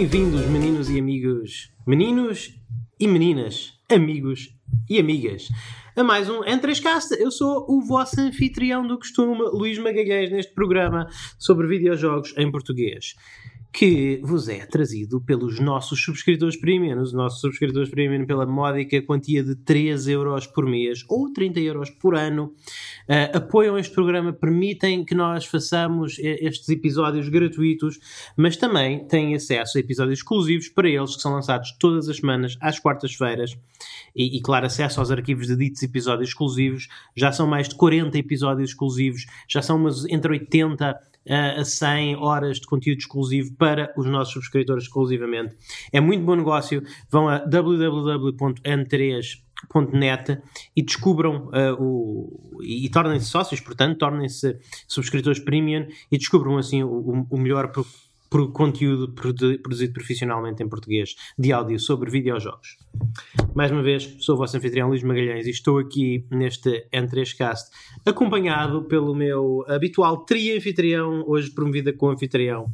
Bem-vindos, meninos e amigos, meninos e meninas, amigos e amigas, a mais um Entrescast. Eu sou o vosso anfitrião do costume, Luís Magalhães, neste programa sobre videojogos em português que vos é trazido pelos nossos subscritores premium. Os nossos subscritores premium pela módica quantia de 3 euros por mês ou 30 euros por ano uh, apoiam este programa, permitem que nós façamos estes episódios gratuitos, mas também têm acesso a episódios exclusivos para eles que são lançados todas as semanas às quartas-feiras e, e, claro, acesso aos arquivos de ditos episódios exclusivos. Já são mais de 40 episódios exclusivos, já são umas entre 80 a 100 horas de conteúdo exclusivo para os nossos subscritores exclusivamente. É muito bom negócio. Vão a www.n3.net e descubram uh, o. e, tornem-se sócios, portanto, tornem-se subscritores premium e descubram assim o, o melhor por conteúdo produzido profissionalmente em português de áudio sobre videojogos. Mais uma vez, sou o vosso anfitrião Luís Magalhães e estou aqui neste N3Cast acompanhado pelo meu habitual tri-anfitrião, hoje promovida com anfitrião,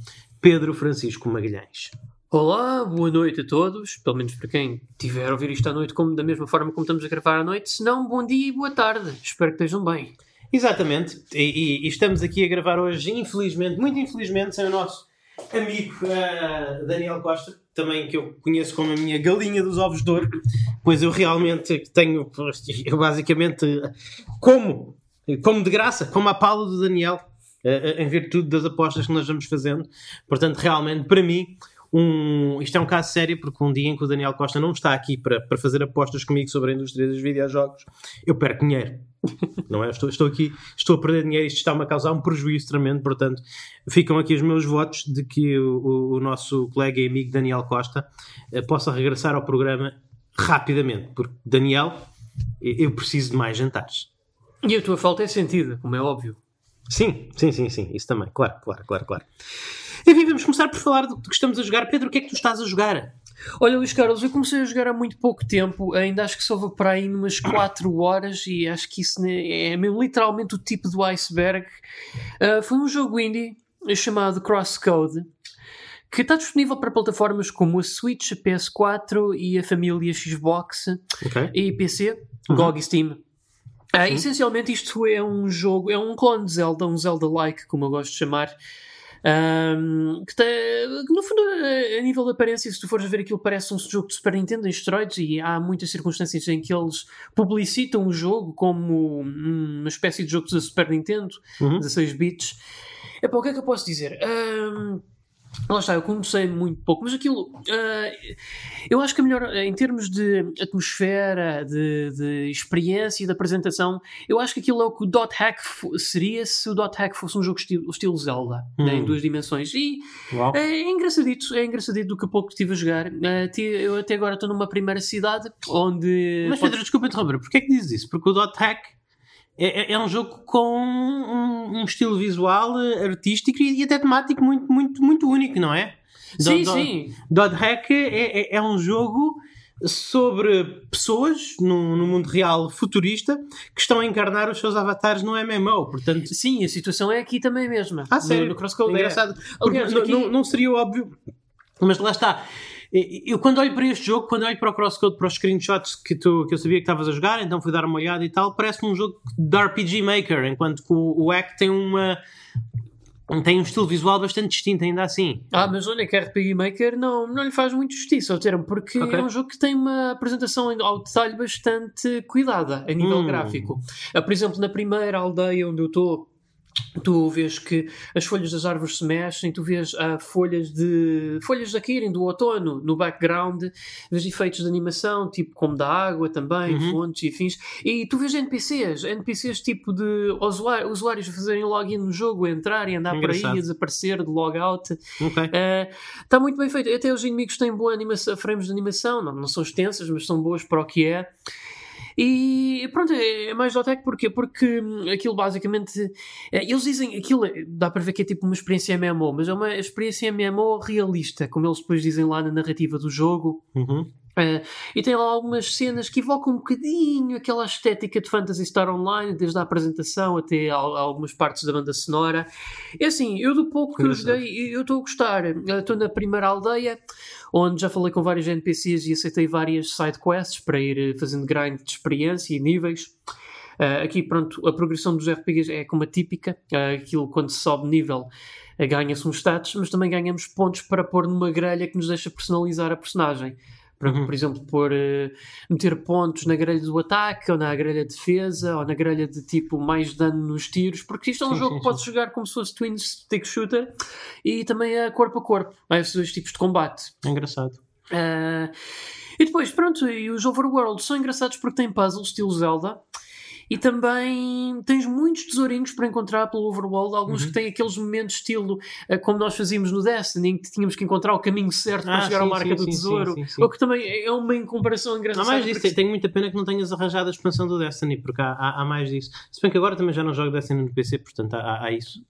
Pedro Francisco Magalhães. Olá, boa noite a todos, pelo menos para quem tiver a ouvir isto à noite como, da mesma forma como estamos a gravar à noite, se não, bom dia e boa tarde, espero que estejam bem. Exatamente, e, e, e estamos aqui a gravar hoje, infelizmente, muito infelizmente, sem o nosso amigo uh, Daniel Costa, também que eu conheço como a minha galinha dos ovos de ouro, pois eu realmente tenho, eu basicamente como, como de graça, como a pala do Daniel, uh, em virtude das apostas que nós vamos fazendo. Portanto, realmente, para mim, um, isto é um caso sério porque um dia em que o Daniel Costa não está aqui para, para fazer apostas comigo sobre a indústria dos videojogos, eu perco dinheiro. não é? Estou, estou aqui, estou a perder dinheiro, isto está-me a causar um prejuízo tremendo, portanto, ficam aqui os meus votos de que o, o nosso colega e amigo Daniel Costa eh, possa regressar ao programa rapidamente, porque Daniel, eu preciso de mais jantares. E a tua falta é sentida, como é óbvio. Sim, sim, sim, sim, isso também, claro, claro, claro, claro. Enfim, vamos começar por falar do que estamos a jogar. Pedro, o que é que tu estás a jogar? Olha, Luís Carlos, eu comecei a jogar há muito pouco tempo, ainda acho que só vou para aí umas 4 horas e acho que isso é mesmo literalmente o tipo do iceberg. Uh, foi um jogo indie chamado Crosscode que está disponível para plataformas como a Switch, a PS4 e a família Xbox okay. e PC, uhum. GOG e Steam. Uh, essencialmente isto é um jogo, é um clone de Zelda, um Zelda-like, como eu gosto de chamar, um, que, tem, no fundo, a nível de aparência, se tu fores ver aquilo, parece um jogo de Super Nintendo em esteroides e há muitas circunstâncias em que eles publicitam o jogo como uma espécie de jogo da Super Nintendo, uhum. 16 bits. Epá, o que é que eu posso dizer? Um, Lá está, eu comecei muito pouco, mas aquilo. Uh, eu acho que a melhor, em termos de atmosfera, de, de, experiência e de apresentação, eu acho que aquilo é o que o Dot Hack seria se o Dot Hack fosse um jogo estilo, estilo Zelda, hum. né, em duas dimensões. E é, é engraçadito, é engraçadito do que a pouco estive a jogar. Uh, eu até agora estou numa primeira cidade onde. Mas Pedro, desculpa interromper, porquê é que dizes isso? Porque o Dot Hack é, é, é, um jogo com um, um, estilo visual, eh, artístico e, até temático muito, muito, muito único, não é? Sim, do, sim. Dot Hack é, é, é, um jogo sobre pessoas no, no, mundo real futurista que estão a encarnar os seus avatares no MMO. Portanto, sim, a situação é aqui também mesma. Ah, sério? No, no Crosscode. É engraçado. Aliás, aqui... não, não seria óbvio, mas lá está eu quando olho para este jogo, quando olho para o Crosscode, para os screenshots que, tu, que eu sabia que estavas a jogar, então fui dar uma olhada e tal, parece-me um jogo de RPG Maker, enquanto que o, o Hack tem uma tem um estilo visual bastante distinto ainda assim. Ah, mas olha que RPG Maker não, não lhe faz muito justiça ao termo, porque okay. é um jogo que tem uma apresentação ao detalhe bastante cuidada a nível hum. gráfico. Ah, por exemplo, na primeira aldeia onde eu estou tu vês que as folhas das árvores se mexem, tu vês uh, folhas de folhas a caírem do outono no background, vês efeitos de animação, tipo como da água também, uhum. fontes e fins, e tu vês NPCs, NPCs tipo de usuários, usuários a fazerem login no jogo, a entrar e andar Engraçado. por aí, desaparecer de logout. Está okay. uh, muito bem feito. Até os inimigos têm boa animação, frames de animação, não, não são extensas, mas são boas para o que é. E pronto, é, é mais Dotec porquê? Porque hum, aquilo basicamente. É, eles dizem aquilo, dá para ver que é tipo uma experiência MMO, mas é uma experiência MMO realista, como eles depois dizem lá na narrativa do jogo. Uhum. Uh, e tem lá algumas cenas que evocam um bocadinho aquela estética de Fantasy Star Online, desde a apresentação até a, a algumas partes da banda sonora. É assim, eu do pouco que eu joguei, eu estou a gostar. Estou na primeira aldeia, onde já falei com vários NPCs e aceitei várias side quests para ir eh, fazendo grind de experiência e níveis. Uh, aqui, pronto, a progressão dos RPGs é como a típica, uh, aquilo quando se sobe nível ganha-se uns status, mas também ganhamos pontos para pôr numa grelha que nos deixa personalizar a personagem. Para, uhum. por exemplo, pôr, uh, meter pontos na grelha do ataque, ou na grelha de defesa, ou na grelha de tipo mais dano nos tiros, porque isto é um sim, jogo sim, que pode jogar como se fosse Twin Stick Shooter e também é corpo a corpo. Há esses dois tipos de combate. É engraçado. Uh, e depois, pronto, e os Overworld são engraçados porque têm puzzles, estilo Zelda. E também tens muitos tesourinhos para encontrar pelo Overworld, alguns uhum. que têm aqueles momentos estilo uh, como nós fazíamos no Destiny, em que tínhamos que encontrar o caminho certo para ah, chegar sim, à marca sim, do sim, tesouro. Ou que também é uma comparação engraçada. Não mais disso, porque... tenho muita pena que não tenhas arranjado a expansão do Destiny, porque há, há, há, mais disso. Se bem que agora também já não jogo Destiny no PC, portanto há, há isso.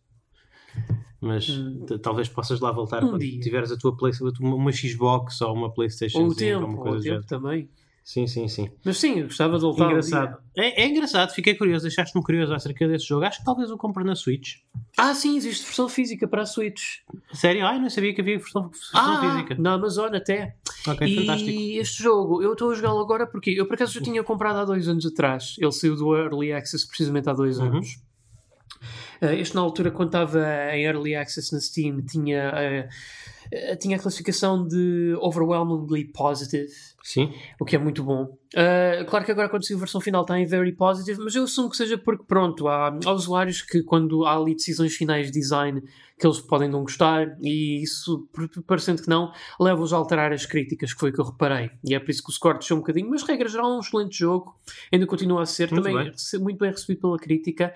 Mas hum. talvez possas lá voltar um quando dia. tiveres a tua PlayStation, uma Xbox ou uma PlayStation. Ou o tempo, ou o tempo também. Sim, sim, sim. Mas sim, eu gostava de voltar. Engraçado. É, é, engraçado, fiquei curioso, deixaste-me curioso acerca desse jogo. Acho que talvez o compre na Switch. Ah, sim, existe versão física para a Switch. Sério? Ai, não sabia que havia versão, versão ah, física. Na Amazon até. Ok, e fantástico. E este jogo, eu estou a jogá-lo agora porque eu por acaso já tinha comprado há dois anos atrás. Ele saiu do Early Access precisamente há dois uhum. anos. Uh, este na altura, quando estava em Early Access na Steam, tinha. Uh, tinha a classificação de overwhelmingly positive. Sim. O que é muito bom. Uh, claro que agora, quando saiu a versão final, está em very positive, mas eu assumo que seja porque, pronto, há, há usuários que, quando há ali decisões finais de design que eles podem não gostar, e isso, parecendo que não, leva-os a alterar as críticas, que foi o que eu reparei. E é por isso que o score desceu um bocadinho, mas regra geral é um excelente jogo, ainda continua a ser, muito também bem. muito bem recebido pela crítica.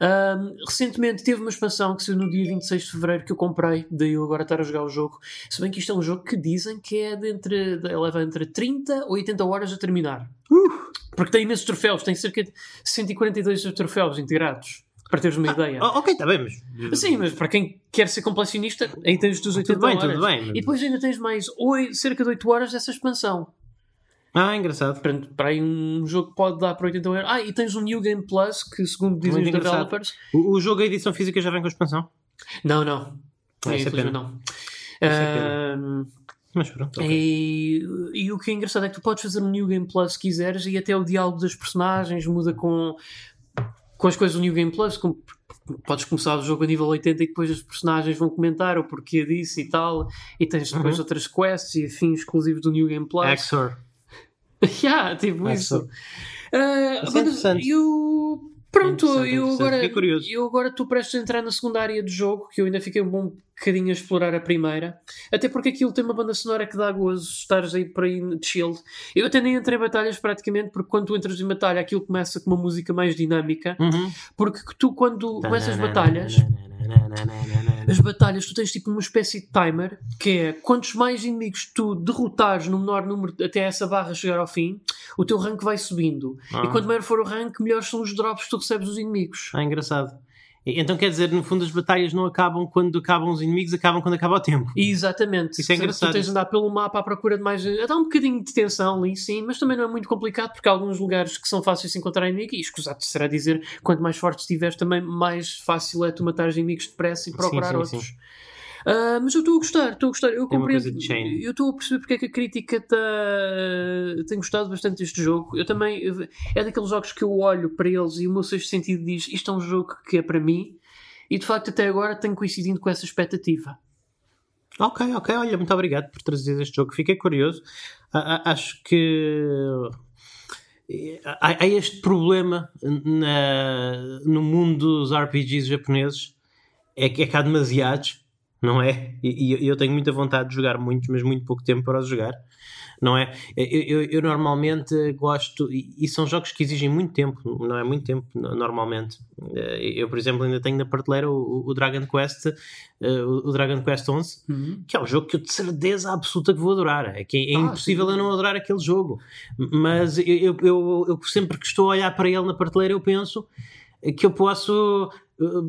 Uh, recentemente teve uma expansão que saiu no dia 26 de fevereiro que eu comprei, daí eu agora estar a jogar o jogo. Se bem que isto é um jogo que dizem que é de entre, leva entre 30 ou 80 horas a terminar. Porque tem imensos troféus, tem cerca de 142 troféus integrados para teres uma ah, ideia. ok, está bem, mas. Sim, mas para quem quer ser completionista, aí tens dos 80 tudo bem, horas. Tudo bem, E depois ainda tens mais 8, cerca de 8 horas dessa expansão. Ah, engraçado. Para, para aí um jogo que pode dar para 80 euros. Ah, e tens um New Game Plus, que segundo dizem Muito os developers. O, o, jogo, a edição física já vem com a expansão? Não, não. Ah, é, é pena. não. É uh, mas pronto. Okay. E, e, o que é engraçado é que tu podes fazer um New Game Plus se quiseres e até o diálogo das personagens muda com, com as coisas do New Game Plus, como, podes começar o jogo a nível 80 e depois os personagens vão comentar o porquê disso e tal, e tens depois uhum. outras quests e afins exclusivos do New Game Plus. Exor. yeah, tipo Exor. isso. Uh, e o Pronto, eu agora, eu agora estou prestes a entrar na segunda área do jogo, que eu ainda fiquei um bom bocadinho a explorar a primeira, até porque aquilo tem uma banda sonora que dá gozo estares aí para aí de shield. Eu até nem entrei em batalhas praticamente, porque quando tu entras em batalha aquilo começa com uma música mais dinâmica, uhum. porque tu quando começas batalhas as batalhas, tu tens tipo uma espécie de timer que é quantos mais inimigos tu derrotares no menor número até essa barra chegar ao fim, o teu rank vai subindo. Ah. E quanto maior for o rank, melhores são os drops que tu recebes dos inimigos. Ah, engraçado. Então quer dizer, no fundo, as batalhas não acabam quando acabam os inimigos, acabam quando acaba o tempo. Exatamente. Isso é engraçado. Tu tens de andar pelo mapa à procura de mais. Dá um bocadinho de tensão ali, sim, mas também não é muito complicado porque há alguns lugares que são fáceis de encontrar inimigo e escusado será dizer, quanto mais forte estiveres, também mais fácil é tu matar os inimigos depressa e procurar sim, sim, outros. Sim. Uh, mas eu estou a gostar, estou a gostar. Eu compreendo. Eu estou a perceber porque é que a crítica tá, tem gostado bastante deste jogo. Eu também. É daqueles jogos que eu olho para eles e o meu sexto sentido diz: isto é um jogo que é para mim. E de facto, até agora tenho coincidido com essa expectativa. Ok, ok. Olha, muito obrigado por trazer este jogo. Fiquei curioso. acho que há, este problema na, no mundo dos RPGs japoneses. É que, é que há demasiados não é? E, e, eu tenho muita vontade de jogar muitos, mas muito pouco tempo para os jogar, não é? Eu, eu, eu, normalmente gosto, e são jogos que exigem muito tempo, não é? Muito tempo, normalmente. Eh, eu, por exemplo, ainda tenho na prateleira o, o Dragon Quest, eh, o Dragon Quest 11, uhum. que é um jogo que eu de certeza absoluta que vou adorar. É que é, ah, impossível sim. eu não adorar aquele jogo, mas eu, eu, eu sempre que estou a olhar para ele na prateleira, eu penso que eu posso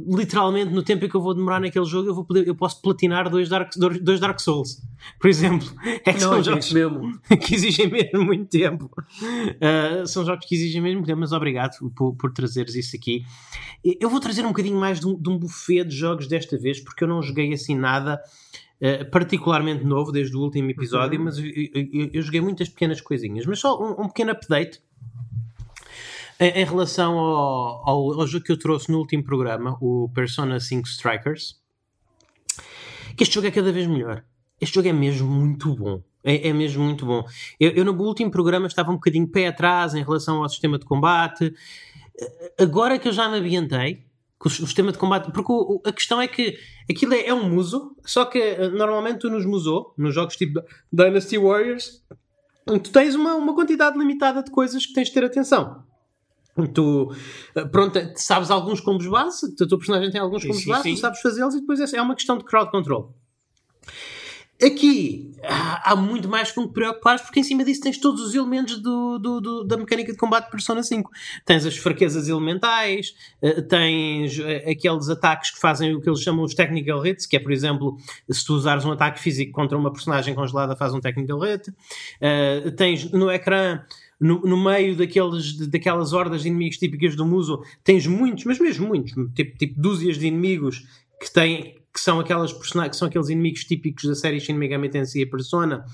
literalmente no tempo em que eu vou demorar naquele jogo eu, vou poder, eu posso platinar dois Dark, dois Dark Souls por exemplo. É que Não, são jogos mesmo. que exigem mesmo muito tempo. Uh, são jogos que exigem mesmo muito tempo mas obrigado por, por trazeres isso aqui. Eu vou trazer um bocadinho mais de um, de um buffet de jogos desta vez porque eu não joguei assim nada uh, particularmente novo desde o último episódio Uhum. mas eu, eu- eu joguei muitas pequenas coisinhas. Mas só um, um pequeno update em, em relação ao, ao, ao jogo que eu trouxe no último programa, o Persona 5 Strikers, que este jogo é cada vez melhor. Este jogo é mesmo muito bom. É, é mesmo muito bom. Eu, eu no último programa estava um bocadinho pé atrás em relação ao sistema de combate. Agora que eu já me ambientei o sistema de combate, porque o- a questão é que aquilo é, é um muso, só que eh, normalmente tu nos musou, nos jogos tipo Dynasty Warriors, tu tens uma, uma quantidade limitada de coisas que tens de ter atenção. Tu, eh, pronto, sabes alguns combos base, o teu personagem tem alguns combos sim, base, sim. tu sabes fazê-los e depois é é uma questão de crowd control. Aqui há muito mais com que preocupares, porque em cima disso tens todos os elementos do, do- do- da mecânica de combate de Persona 5. Tens as fraquezas elementais, eh, tens eh, aqueles ataques que fazem o que eles chamam os technical hits, que é, por exemplo, se tu usares um ataque físico contra uma personagem congelada, faz um technical hit. Tens no ecrã. No, no meio daqueles, daquelas hordas de inimigos típicas do Muso, tens muitos, mas mesmo muitos, tipo, tipo dúzias de inimigos que têm que são aquelas que são aqueles inimigos típicos da série Shin Megami Tensei e Persona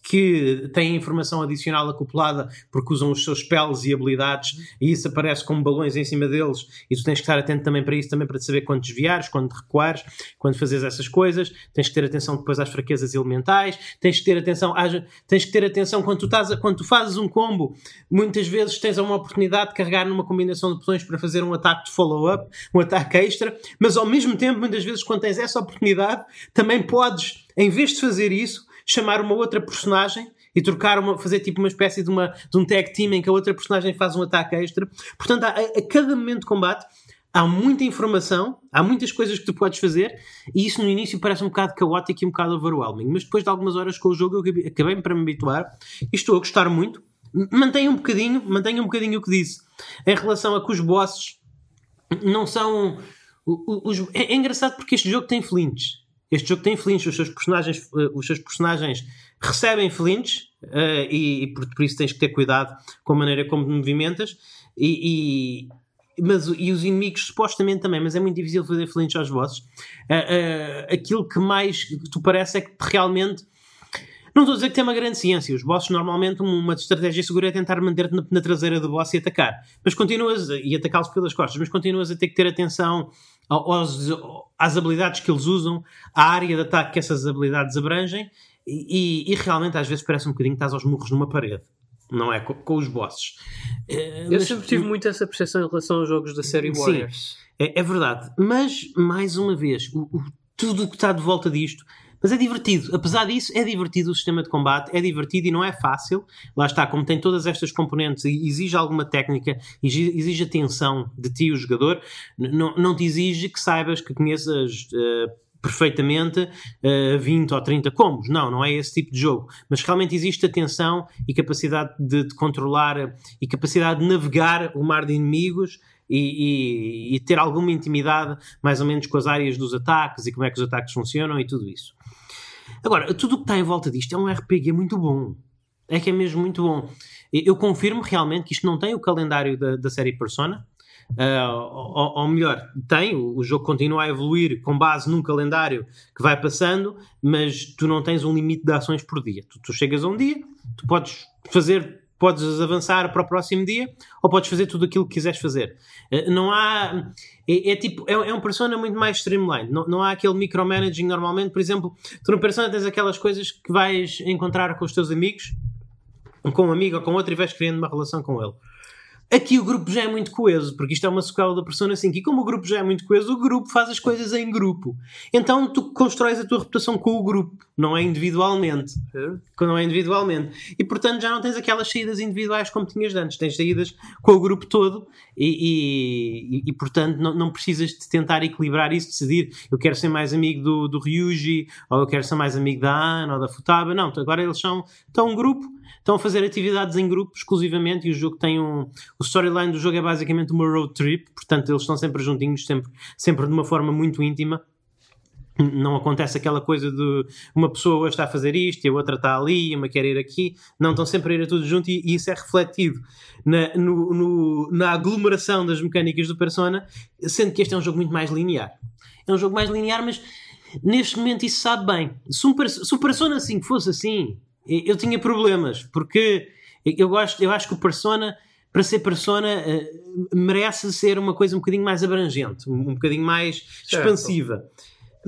que têm informação adicional acoplada porque usam os seus spells e habilidades e isso aparece como balões em cima deles e tu tens que estar atento também para isso também para saber quando desviares, quando recuares quando fazes essas coisas, tens que ter atenção depois às fraquezas elementais, tens que ter atenção às- tens que ter atenção quando tu, estás quando tu fazes um combo, muitas vezes tens uma oportunidade de carregar numa combinação de botões para fazer um ataque de follow-up, um ataque extra, mas ao mesmo tempo, muitas vezes, quando tens essa oportunidade, também podes, em vez de fazer isso, chamar uma outra personagem e trocar uma, fazer tipo uma espécie de, uma, de um tag team em que a outra personagem faz um ataque extra. Portanto, a, a cada momento de combate há muita informação, há muitas coisas que tu podes fazer e isso no início parece um bocado caótico e um bocado overwhelming, mas depois de algumas horas com o jogo eu acabei- para me habituar e estou a gostar muito. Mantenha um bocadinho, mantenha um bocadinho o que disse em relação a que os bosses não são. O- o- os- é, é engraçado porque este jogo tem flinch. Este jogo tem flinch. Os seus personagens, eh, os seus personagens recebem flinch eh, e, e por, por isso tens que ter cuidado com a maneira como te movimentas. E, e- mas, o- e os inimigos supostamente também, mas é muito difícil fazer flinch aos bosses. Eh, eh, aquilo que mais tu parece é que realmente. Não estou a dizer que tem uma grande ciência. Os bosses, normalmente, uma estratégia segura é tentar manter-te na, na traseira do boss e atacar. Mas continuas, e atacá-los pelas costas, mas continuas a ter que ter atenção aos, às habilidades que eles usam, à área de ataque que essas habilidades abrangem, e, e- realmente às vezes parece um bocadinho que estás aos murros numa parede. Não é? Com, com os bosses. Eh, Eu mas- sempre tive muito essa percepção em relação aos jogos da série Sim. Warriors. É, é verdade. Mas, mais uma vez, o, o- tudo o que está de volta disto. Mas é divertido. Apesar disso, é divertido o sistema de combate. É divertido e não é fácil. Lá está, como tem todas estas componentes e exige alguma técnica, exige, atenção de ti, o jogador. Não, não te exige que saibas, que conheças. eh, perfeitamente eh, 20 ou 30 combos, não, não é esse tipo de jogo, mas realmente existe atenção e capacidade de, de controlar eh, e capacidade de navegar o mar de inimigos e, e- e ter alguma intimidade mais ou menos com as áreas dos ataques e como é que os ataques funcionam e tudo isso. Agora, tudo o que está em volta disto é um RPG muito bom. É que é mesmo muito bom. Eu confirmo realmente que isto não tem o calendário da, da série Persona. Ah, ou, ou melhor, tem, o, o jogo continua a evoluir com base num calendário que vai passando, mas tu não tens um limite de ações por dia. Tu, tu chegas a um dia, tu podes fazer, podes avançar para o próximo dia, ou podes fazer tudo aquilo que quiseres fazer. Ah, não há. É, é tipo, é, é um persona muito mais streamlined. Não, não há aquele micromanaging normalmente. Por exemplo, tu no persona tens aquelas coisas que vais encontrar com os teus amigos, com um amigo ou com outro, e vais criando uma relação com ele. Aqui o grupo já é muito coeso, porque isto é uma sequela da Persona 5. E como o grupo já é muito coeso, o grupo faz as coisas em grupo. Então tu constróis a tua reputação com o grupo, não é individualmente. Não é individualmente. E portanto já não tens aquelas saídas individuais como tinhas antes. Tens saídas com o grupo todo e, e, e, portanto não, não precisas de tentar equilibrar isso, decidir eu quero ser mais amigo do, do Ryuji ou eu quero ser mais amigo da Ana ou da Futaba. Não, agora eles são, estão um grupo estão a fazer atividades em grupo exclusivamente e o jogo tem um. O storyline do jogo é basicamente uma road trip, portanto eles estão sempre juntinhos, sempre, sempre de uma forma muito íntima. Não acontece aquela coisa de uma pessoa está a fazer isto e a outra está ali, e uma quer ir aqui. Não, estão sempre a ir a tudo junto e, e isso é refletido na, no, no, na aglomeração das mecânicas do Persona, sendo que este é um jogo muito mais linear. É um jogo mais linear, mas neste momento isso sabe bem. Se, um, se o Persona 5 fosse assim, eu tinha problemas, porque eu, gosto, eu acho que o Persona, para ser Persona, uh, merece ser uma coisa um bocadinho mais abrangente, um, bocadinho mais certo.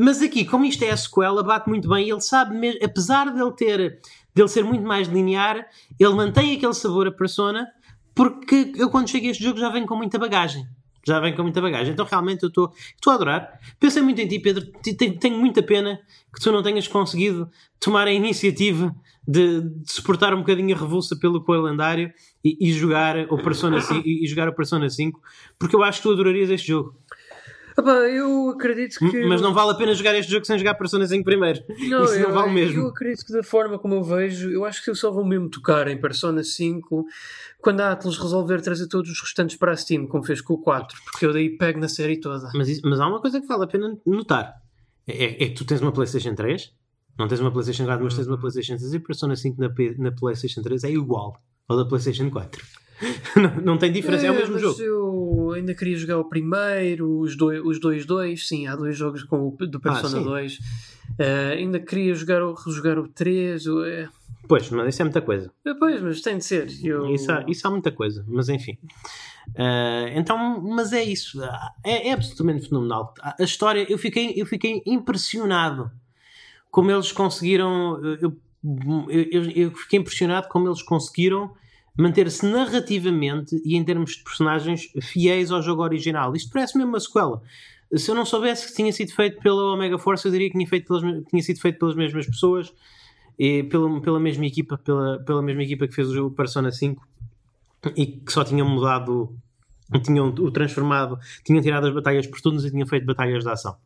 Mas aqui, como isto é a sequela, bate muito bem. Ele sabe mesmo, apesar dele ter dele ser muito mais linear, ele mantém aquele sabor a persona, porque eu quando chego a este jogo já venho com muita bagagem. Já vem com muita bagagem. Então realmente eu estou a adorar. Pensei muito em ti, Pedro. Tenho muita pena que tu não tenhas conseguido tomar a iniciativa de, de suportar um bocadinho a revulsa pelo coelho lendário e, e, jogar o Persona 5, e, e jogar o Persona 5, porque eu acho que tu adorarias este jogo. Opa, eu acredito que. Mas não vale a pena jogar este jogo sem jogar Persona 5 primeiro. Não, Isso eu, não vale mesmo. Eu acredito que da forma como eu vejo, eu acho que eu só vou mesmo tocar em Persona 5 quando a Atlas resolver trazer todos os restantes para a Steam, como fez com o 4, porque eu daí pego na série toda. Mas, isso, mas há uma coisa que vale a pena notar: é, é, é que tu tens uma PlayStation 3, não tens uma PlayStation 4, mas tens uma PlayStation 3 e Persona 5 na, na PlayStation 3 é igual ao da PlayStation 4. não, não, tem diferença, é, é o mesmo jogo. Eu ainda queria jogar o primeiro, os dois, os dois, dois sim, há dois jogos com o, do Persona ah, 2. Uh, eh, ainda queria jogar o, jogar o 3. Uh, é. Pois, mas isso é muita coisa. É, pois, mas tem de ser. Eu... Isso, há, isso há muita coisa, mas enfim. Uh, então, mas é isso. É, é, absolutamente fenomenal. A história, eu fiquei, eu fiquei impressionado como eles conseguiram. Eu, eu, eu fiquei impressionado como eles conseguiram manter-se narrativamente e em termos de personagens fiéis ao jogo original. Isto parece mesmo uma sequela. Se eu não soubesse que tinha sido feito pela Omega Force, eu diria que tinha, feito pelas, tinha sido feito pelas mesmas pessoas e pela, pela mesma equipa, pela, pela mesma equipa que fez o jogo Persona 5 e que só tinham mudado, tinham o transformado, tinham tirado as batalhas por turnos e tinham feito batalhas de ação.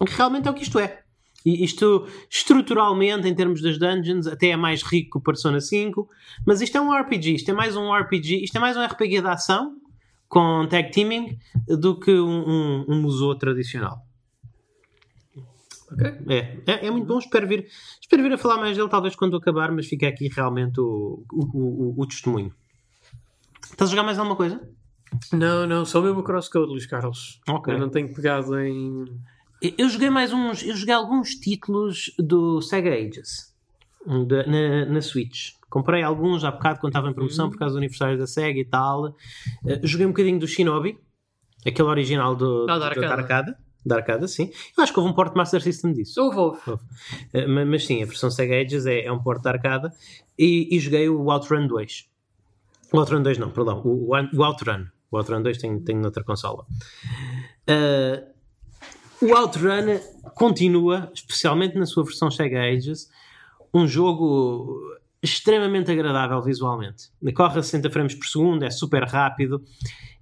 O que realmente é o que isto é. E isto, estruturalmente, em termos das dungeons, até é mais rico que o Persona 5, mas isto é um RPG, isto é mais um RPG, isto é mais um RPG de ação com tag teaming do que um, um, um museu tradicional. Okay. É, é, é, muito bom. Espero vir, espero vir a falar mais dele, talvez quando acabar, mas fica aqui realmente o, o, o, o testemunho. Estás a jogar mais alguma coisa? Não, não, só mesmo o CrossCode, Luís Carlos. Okay. Eu não tenho pegado em eu joguei mais uns. Eu joguei alguns títulos do Sega Ages de, na, na Switch. Comprei alguns há bocado quando estava em promoção por causa do aniversário da Sega e tal. Uh, joguei um bocadinho do Shinobi, aquele original do, ah, da, arcada. da arcada. Da arcada, sim. Eu acho que houve um port Master System disso. Houve, houve. Uh, mas, mas, sim, a versão Sega Ages é, é um port da arcada. E, e, joguei o Outrun 2. O Outrun 2 não, perdão. O, o Outrun. O Outrun 2 tem, tem noutra consola. Uh, o Outrun continua, especialmente na sua versão Sega Ages, um jogo extremamente agradável visualmente. Corre a 60 frames por segundo, é super rápido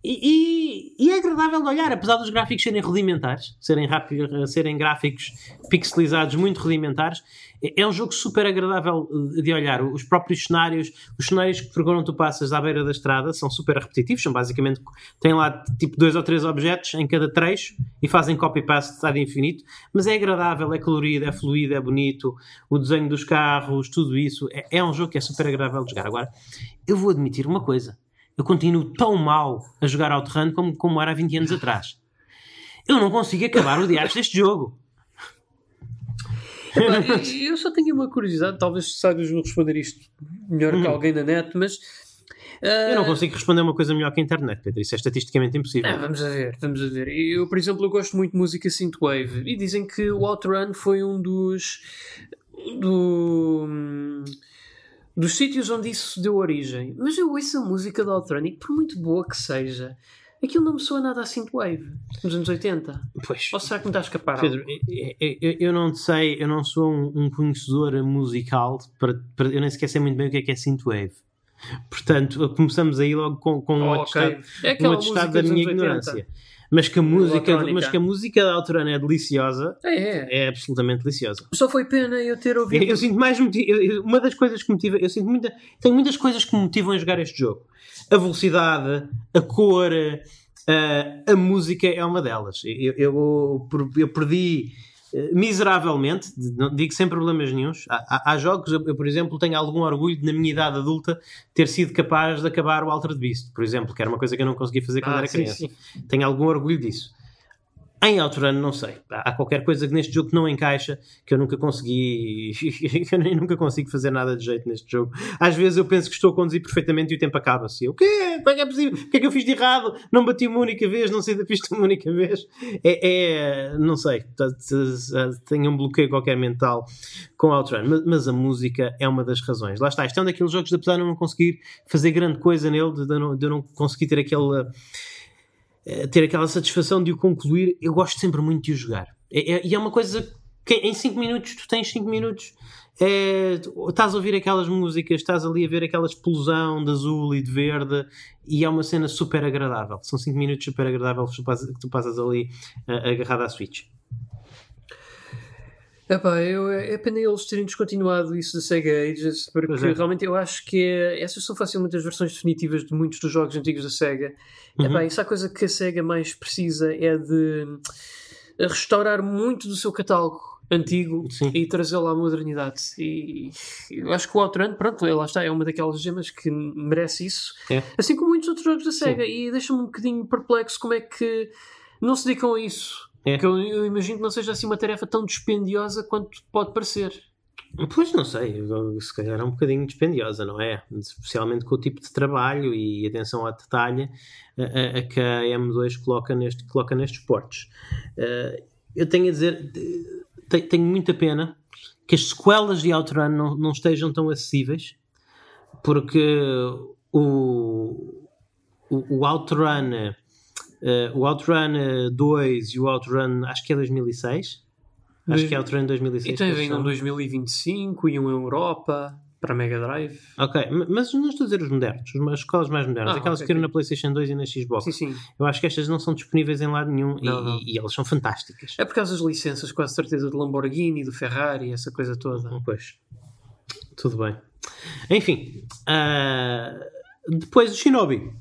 e, e, e, é agradável de olhar, apesar dos gráficos serem rudimentares, serem, rápido, serem gráficos pixelizados muito rudimentares. É um jogo super agradável de olhar. Os próprios cenários, os cenários que por quando tu passas à beira da estrada são super repetitivos. São basicamente, têm lá tipo dois ou três objetos em cada trecho e fazem copy-paste de infinito. Mas é agradável, é colorido, é fluido, é bonito. O desenho dos carros, tudo isso. É, é um jogo que é super agradável de jogar. Agora, eu vou admitir uma coisa eu continuo tão mal a jogar Outrun como, como era há 20 anos atrás. Eu não consigo acabar o diário deste jogo. eu só tenho uma curiosidade, talvez saibas-me responder isto melhor que uhum. alguém na net, mas. Uh... Eu não consigo responder uma coisa melhor que a internet, Pedro. Isso é estatisticamente impossível. Ah, vamos a ver, vamos a ver. Eu, por exemplo, eu gosto muito de música synthwave e dizem que o Outrun foi um dos. do dos sítios onde isso deu origem. Mas eu ouço a música do Outrun por muito boa que seja, aquilo não me soa nada a synthwave nos anos 80. Pois. Ou será que me está a escapar? Pedro, eu, eu, eu, não sei, eu não sou um, um conhecedor musical, para, para, eu nem sequer sei muito bem o que é que é synthwave. Portanto, começamos aí logo com, com oh, um atestado, okay. é um atestado da minha ignorância. Mas que a música, mas que a música da Outrun é deliciosa, É, é. é absolutamente deliciosa. Só foi pena eu ter Eu, ouvido. eu sinto mais moti- eu- eu- uma das coisas que me motiva, eu sinto muita, tenho muitas coisas que me motivam a jogar este jogo. A velocidade, a cor, a, a música é uma delas. Eu, eu, eu perdi eh, miseravelmente, não digo sem problemas nenhums. Há, há- jogos, eu, eu, por exemplo, tenho algum orgulho de, na minha idade adulta ter sido capaz de acabar o Altered Beast, por exemplo, que era uma coisa que eu não conseguia fazer quando Ah, era sim, criança. sim. Tenho algum orgulho disso. Em Outrun, não sei. Há qualquer coisa que neste jogo que não encaixa, que eu nunca consegui. eu nem nunca consigo fazer nada de jeito neste jogo. Às vezes eu penso que estou a conduzir perfeitamente e o tempo acaba-se. Eu, o quê? Como é que é possível? O que é que eu fiz de errado? Não bati uma única vez, não sei da pista uma única vez. É. é- não sei. Tá- tá- Tenho um bloqueio qualquer mental com Outrun. Mas, mas a música é uma das razões. Lá está. Isto é um daqueles jogos, apesar de eu não conseguir fazer grande coisa nele, de, não- de eu não conseguir ter aquele ter aquela satisfação de o concluir, eu gosto sempre muito de o jogar. É- é- E é, uma coisa que em 5 minutos tu tens 5 minutos. é, estás a ouvir aquelas músicas, estás ali a ver aquela explosão de azul e de verde, e é uma cena super agradável. São 5 minutos super agradáveis que tu passas, que tu passas ali eh, agarrado à Switch. Epá, eu, é pena eles terem descontinuado isso da Sega Ages, porque é. realmente eu acho que é- essas são facilmente as versões definitivas de muitos dos jogos antigos da Sega. Uhum. Epá, isso é a coisa que a Sega mais precisa é de restaurar muito do seu catálogo antigo Sim. e trazê-lo à modernidade. E eu acho que o Outrun, pronto, lá está, é uma daquelas gemas que merece isso. É. Assim como muitos outros jogos da Sega. E deixa-me um bocadinho perplexo como é que não se dedicam a isso. É. Que eu, eu imagino que não seja assim uma tarefa tão dispendiosa quanto pode parecer. Pois não sei, se calhar é um bocadinho dispendiosa, não é? Especialmente com o tipo de trabalho e atenção ao detalhe a, a- que a M2 coloca, neste, coloca nestes portos. Eh, eu tenho a dizer, te- tenho muita pena que as sequelas de Outrun não, não estejam tão acessíveis, porque o, o, o Outrun, eh, o Outrun eh, 2 e o Outrun, acho que é 2006. Acho que é Outrun 2006. E eles ainda um são. 2025 e um Europa para Mega Drive. Ok, mas não estou a dizer os modernos, os- as escolas mais modernas, Ah, aquelas ok, que viram ok. na PlayStation 2 e na Xbox. Sim, sim. Eu acho que estas não são disponíveis em lado nenhum e- Não, não. E, elas são fantásticas. É por causa das licenças, com a certeza, de Lamborghini, do Ferrari, essa coisa toda. Pois, tudo bem. Enfim, ah, depois o Shinobi.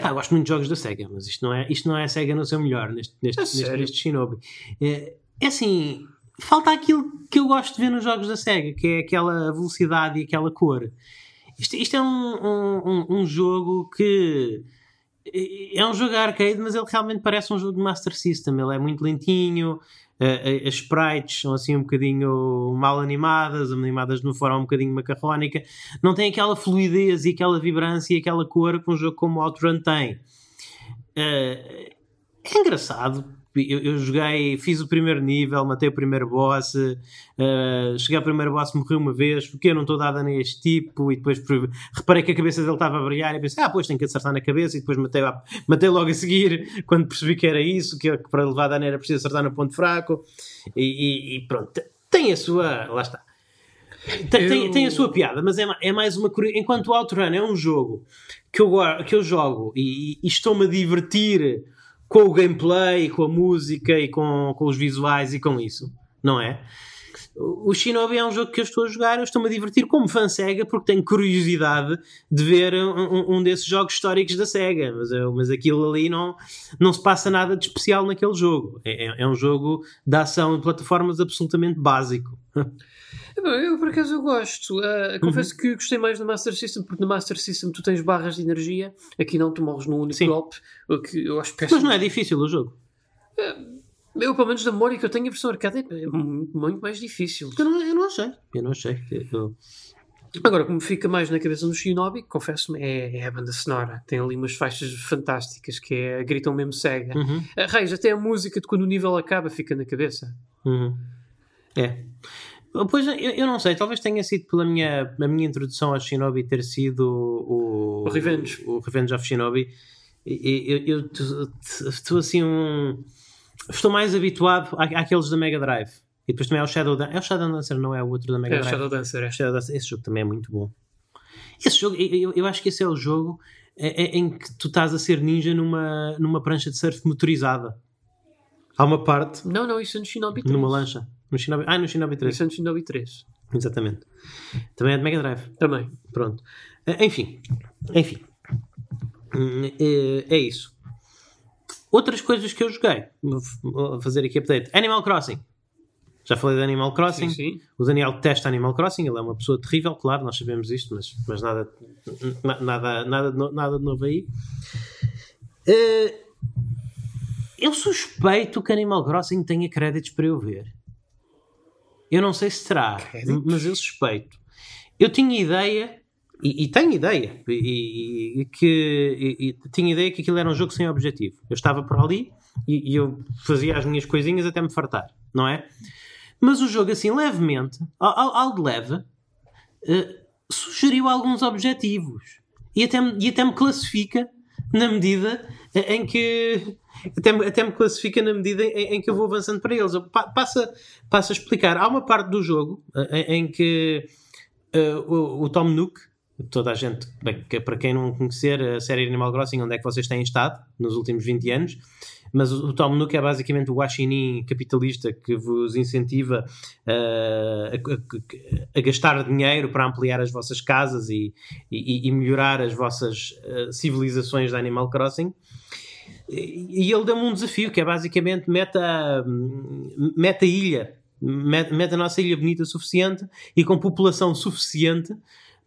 Epá, eu gosto muito de jogos da SEGA, mas isto não é, isto não é a SEGA no seu melhor, neste, neste, neste, neste Shinobi. É, é assim, falta aquilo que eu gosto de ver nos jogos da SEGA, que é aquela velocidade e aquela cor. Isto, isto é um, um, um- jogo que é um jogo arcade, mas ele realmente parece um jogo de Master System. Ele é muito lentinho, as sprites são assim um bocadinho mal animadas, animadas de uma forma um bocadinho macarrónica. Não tem aquela fluidez e aquela vibrância e aquela cor que um jogo como o Outrun tem. Eh, é engraçado. Eu, eu joguei, fiz o primeiro nível, matei o primeiro boss, eh, cheguei ao primeiro boss, morri uma vez, porque eu não estou dada neste tipo, e depois reparei que a cabeça dele estava a brilhar, e pensei, ah, pois tenho que acertar na cabeça, e depois matei, a- matei logo a seguir, quando percebi que era isso, que, que para levar dano era preciso acertar no ponto fraco, e, e- e pronto, tem a sua, lá está. Tem, tem- Eu- tem a sua piada, mas é, é mais uma Enquanto o Outrun é um jogo que eu, que eu jogo e, e estou-me a divertir com o gameplay, com a música e com, com os visuais e com isso, não é? O Shinobi é um jogo que eu estou a jogar, eu estou-me a divertir como fã Sega porque tenho curiosidade de ver um, um- desses jogos históricos da Sega, mas, eu- mas aquilo ali não, não se passa nada de especial naquele jogo. É, é- é um jogo de ação em plataformas absolutamente básico. É Eu, por acaso, eu gosto. Ah, Uhum. confesso que gostei mais do Master System, porque no Master System tu tens barras de energia, aqui não, tu morres num único Sim. golpe, o que eu acho péssimo. Mas não é difícil o jogo. Eu, pelo menos da memória que eu tenho, a versão arcade é muito, muito mais difícil. Eu não, eu não achei. Eu não achei. Eu- Agora, como fica mais na cabeça no Shinobi, confesso-me, é, é a banda sonora. Tem ali umas faixas fantásticas que é, gritam mesmo cega. Uhum, A Reis, até a música de quando o nível acaba fica na cabeça. uhum. É. Pois eu, eu não sei, talvez tenha sido pela minha, a minha introdução ao Shinobi ter sido o, O Revenge. o Revenge of Shinobi. Eu estou assim um. Estou mais habituado à- àqueles da Mega Drive. E depois também é o Shadow Dancer. É o Shadow Dancer, não é o outro da Mega É o Drive. Shadow Dancer, é. Shadow Dancer. Esse jogo também é muito bom. Esse jogo, eu, eu- eu acho que esse é o jogo é- é- em que tu estás a ser ninja numa, numa prancha de surf motorizada. Há uma parte Não, não, isso é no Shinobi 3. numa lancha. No Shinobi, ah, no Shinobi 3. Isso é no Shinobi 3. Exatamente. Também é de Mega Drive. Também. Pronto. Eh, Enfim. Enfim. Hum, É, é isso. Outras coisas que eu joguei. Vou fazer aqui update. Animal Crossing. Já falei de Animal Crossing. Sim, sim. O Daniel detesta Animal Crossing. Ele é uma pessoa terrível, claro, nós sabemos isto, mas, mas nada, na- nada, nada, nada de novo aí. Eh, eu suspeito que Animal Crossing tenha créditos para eu ver. Eu não sei se terá, Créditos? mas eu suspeito. Eu tinha ideia, e, e tenho ideia, e, e- que e- tinha ideia que aquilo era um jogo sem objetivo. Eu estava por ali e, eu fazia as minhas coisinhas até me fartar, não é? Mas o jogo, assim, levemente, de leve, eh, sugeriu alguns objetivos. E até, e até me classifica na medida em que. Até, até me classifica na medida em, em que eu vou avançando para eles. Passa, passa a explicar. Há uma parte do jogo eh, em, em que eh, o, o Tom Nook, toda a gente, bem, que para quem não conhecer a série Animal Crossing, onde é que vocês têm estado nos últimos 20 anos, mas o, Tom Nook é basicamente o guaxinim capitalista que vos incentiva eh, a, a- gastar dinheiro para ampliar as vossas casas e, e- e melhorar as vossas eh, civilizações da Animal Crossing. E ele deu-me um desafio que é basicamente mete a, mete a ilha, mete a nossa ilha bonita o suficiente e com população suficiente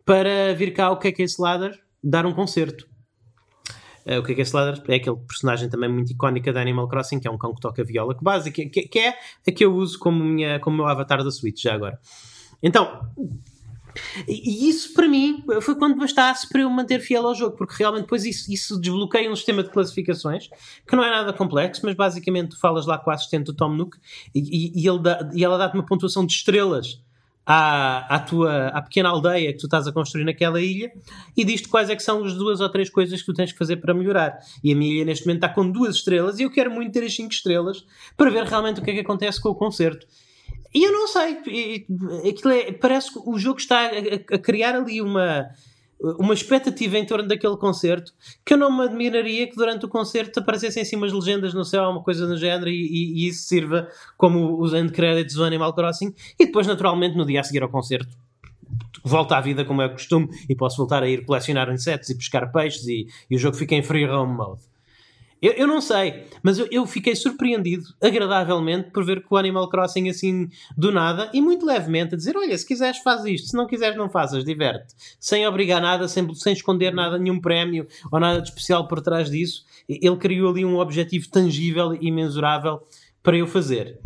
para vir cá o que é que é esse ladder dar um concerto. Eh, o que é que é esse ladder? É aquele personagem também muito icónica da Animal Crossing, que é um cão que toca viola, que, basic, que, que é a que eu uso como, minha, como meu avatar da Switch já agora. Então, e isso para mim foi quando bastasse para eu manter fiel ao jogo, porque realmente depois isso, isso desbloqueia um sistema de classificações que não é nada complexo, mas basicamente tu falas lá com a assistente do Tom Nook e, e- e ele dá- e ela dá-te uma pontuação de estrelas à, à tua à pequena aldeia que tu estás a construir naquela ilha e diz-te quais é que são as duas ou três coisas que tu tens que fazer para melhorar. E a minha ilha neste momento está com duas estrelas e eu quero muito ter as cinco estrelas para ver realmente o que é que acontece com o concerto. E eu não sei, aquilo é, parece que o jogo está a, a- criar ali uma, uma expectativa em torno daquele concerto que eu não me admiraria que durante o concerto aparecessem assim umas legendas no céu, uma coisa do género, e, e- e isso sirva como os end credits do Animal Crossing. E depois, naturalmente, no dia a seguir ao concerto, volta à vida como é costume e posso voltar a ir colecionar insetos e pescar peixes e, e o jogo fica em free roam mode. Eu, eu não sei, mas eu, eu fiquei surpreendido, agradavelmente, por ver que o Animal Crossing assim, do nada, e muito levemente, a dizer, olha, se quiseres faz isto, se não quiseres não fazes, diverte. Sem obrigar nada, sem, sem esconder nada, nenhum prémio ou nada de especial por trás disso. Ele criou ali um objetivo tangível e mensurável para eu fazer.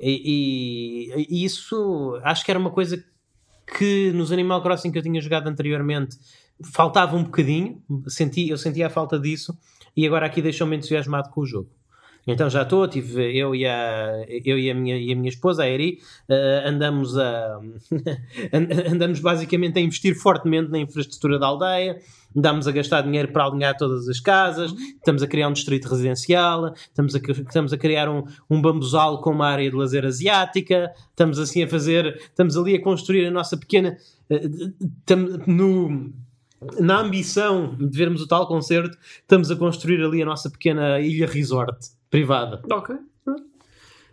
E, e- e isso acho que era uma coisa que nos Animal Crossing que eu tinha jogado anteriormente faltava um bocadinho, senti, eu sentia a falta disso e agora aqui deixou-me entusiasmado com o jogo. Então já estou, tive eu e a, eu e a, minha, e a minha esposa, a Eri, eh, andamos a and- andamos basicamente a investir fortemente na infraestrutura da aldeia, andamos a gastar dinheiro para alinhar todas as casas, estamos a criar um distrito residencial, estamos a, estamos a criar um, um bambuzal com uma área de lazer asiática, estamos assim a fazer, estamos ali a construir a nossa pequena eh, tam- no na ambição de vermos o tal concerto, estamos a construir ali a nossa pequena ilha resort privada. Ok. pronto.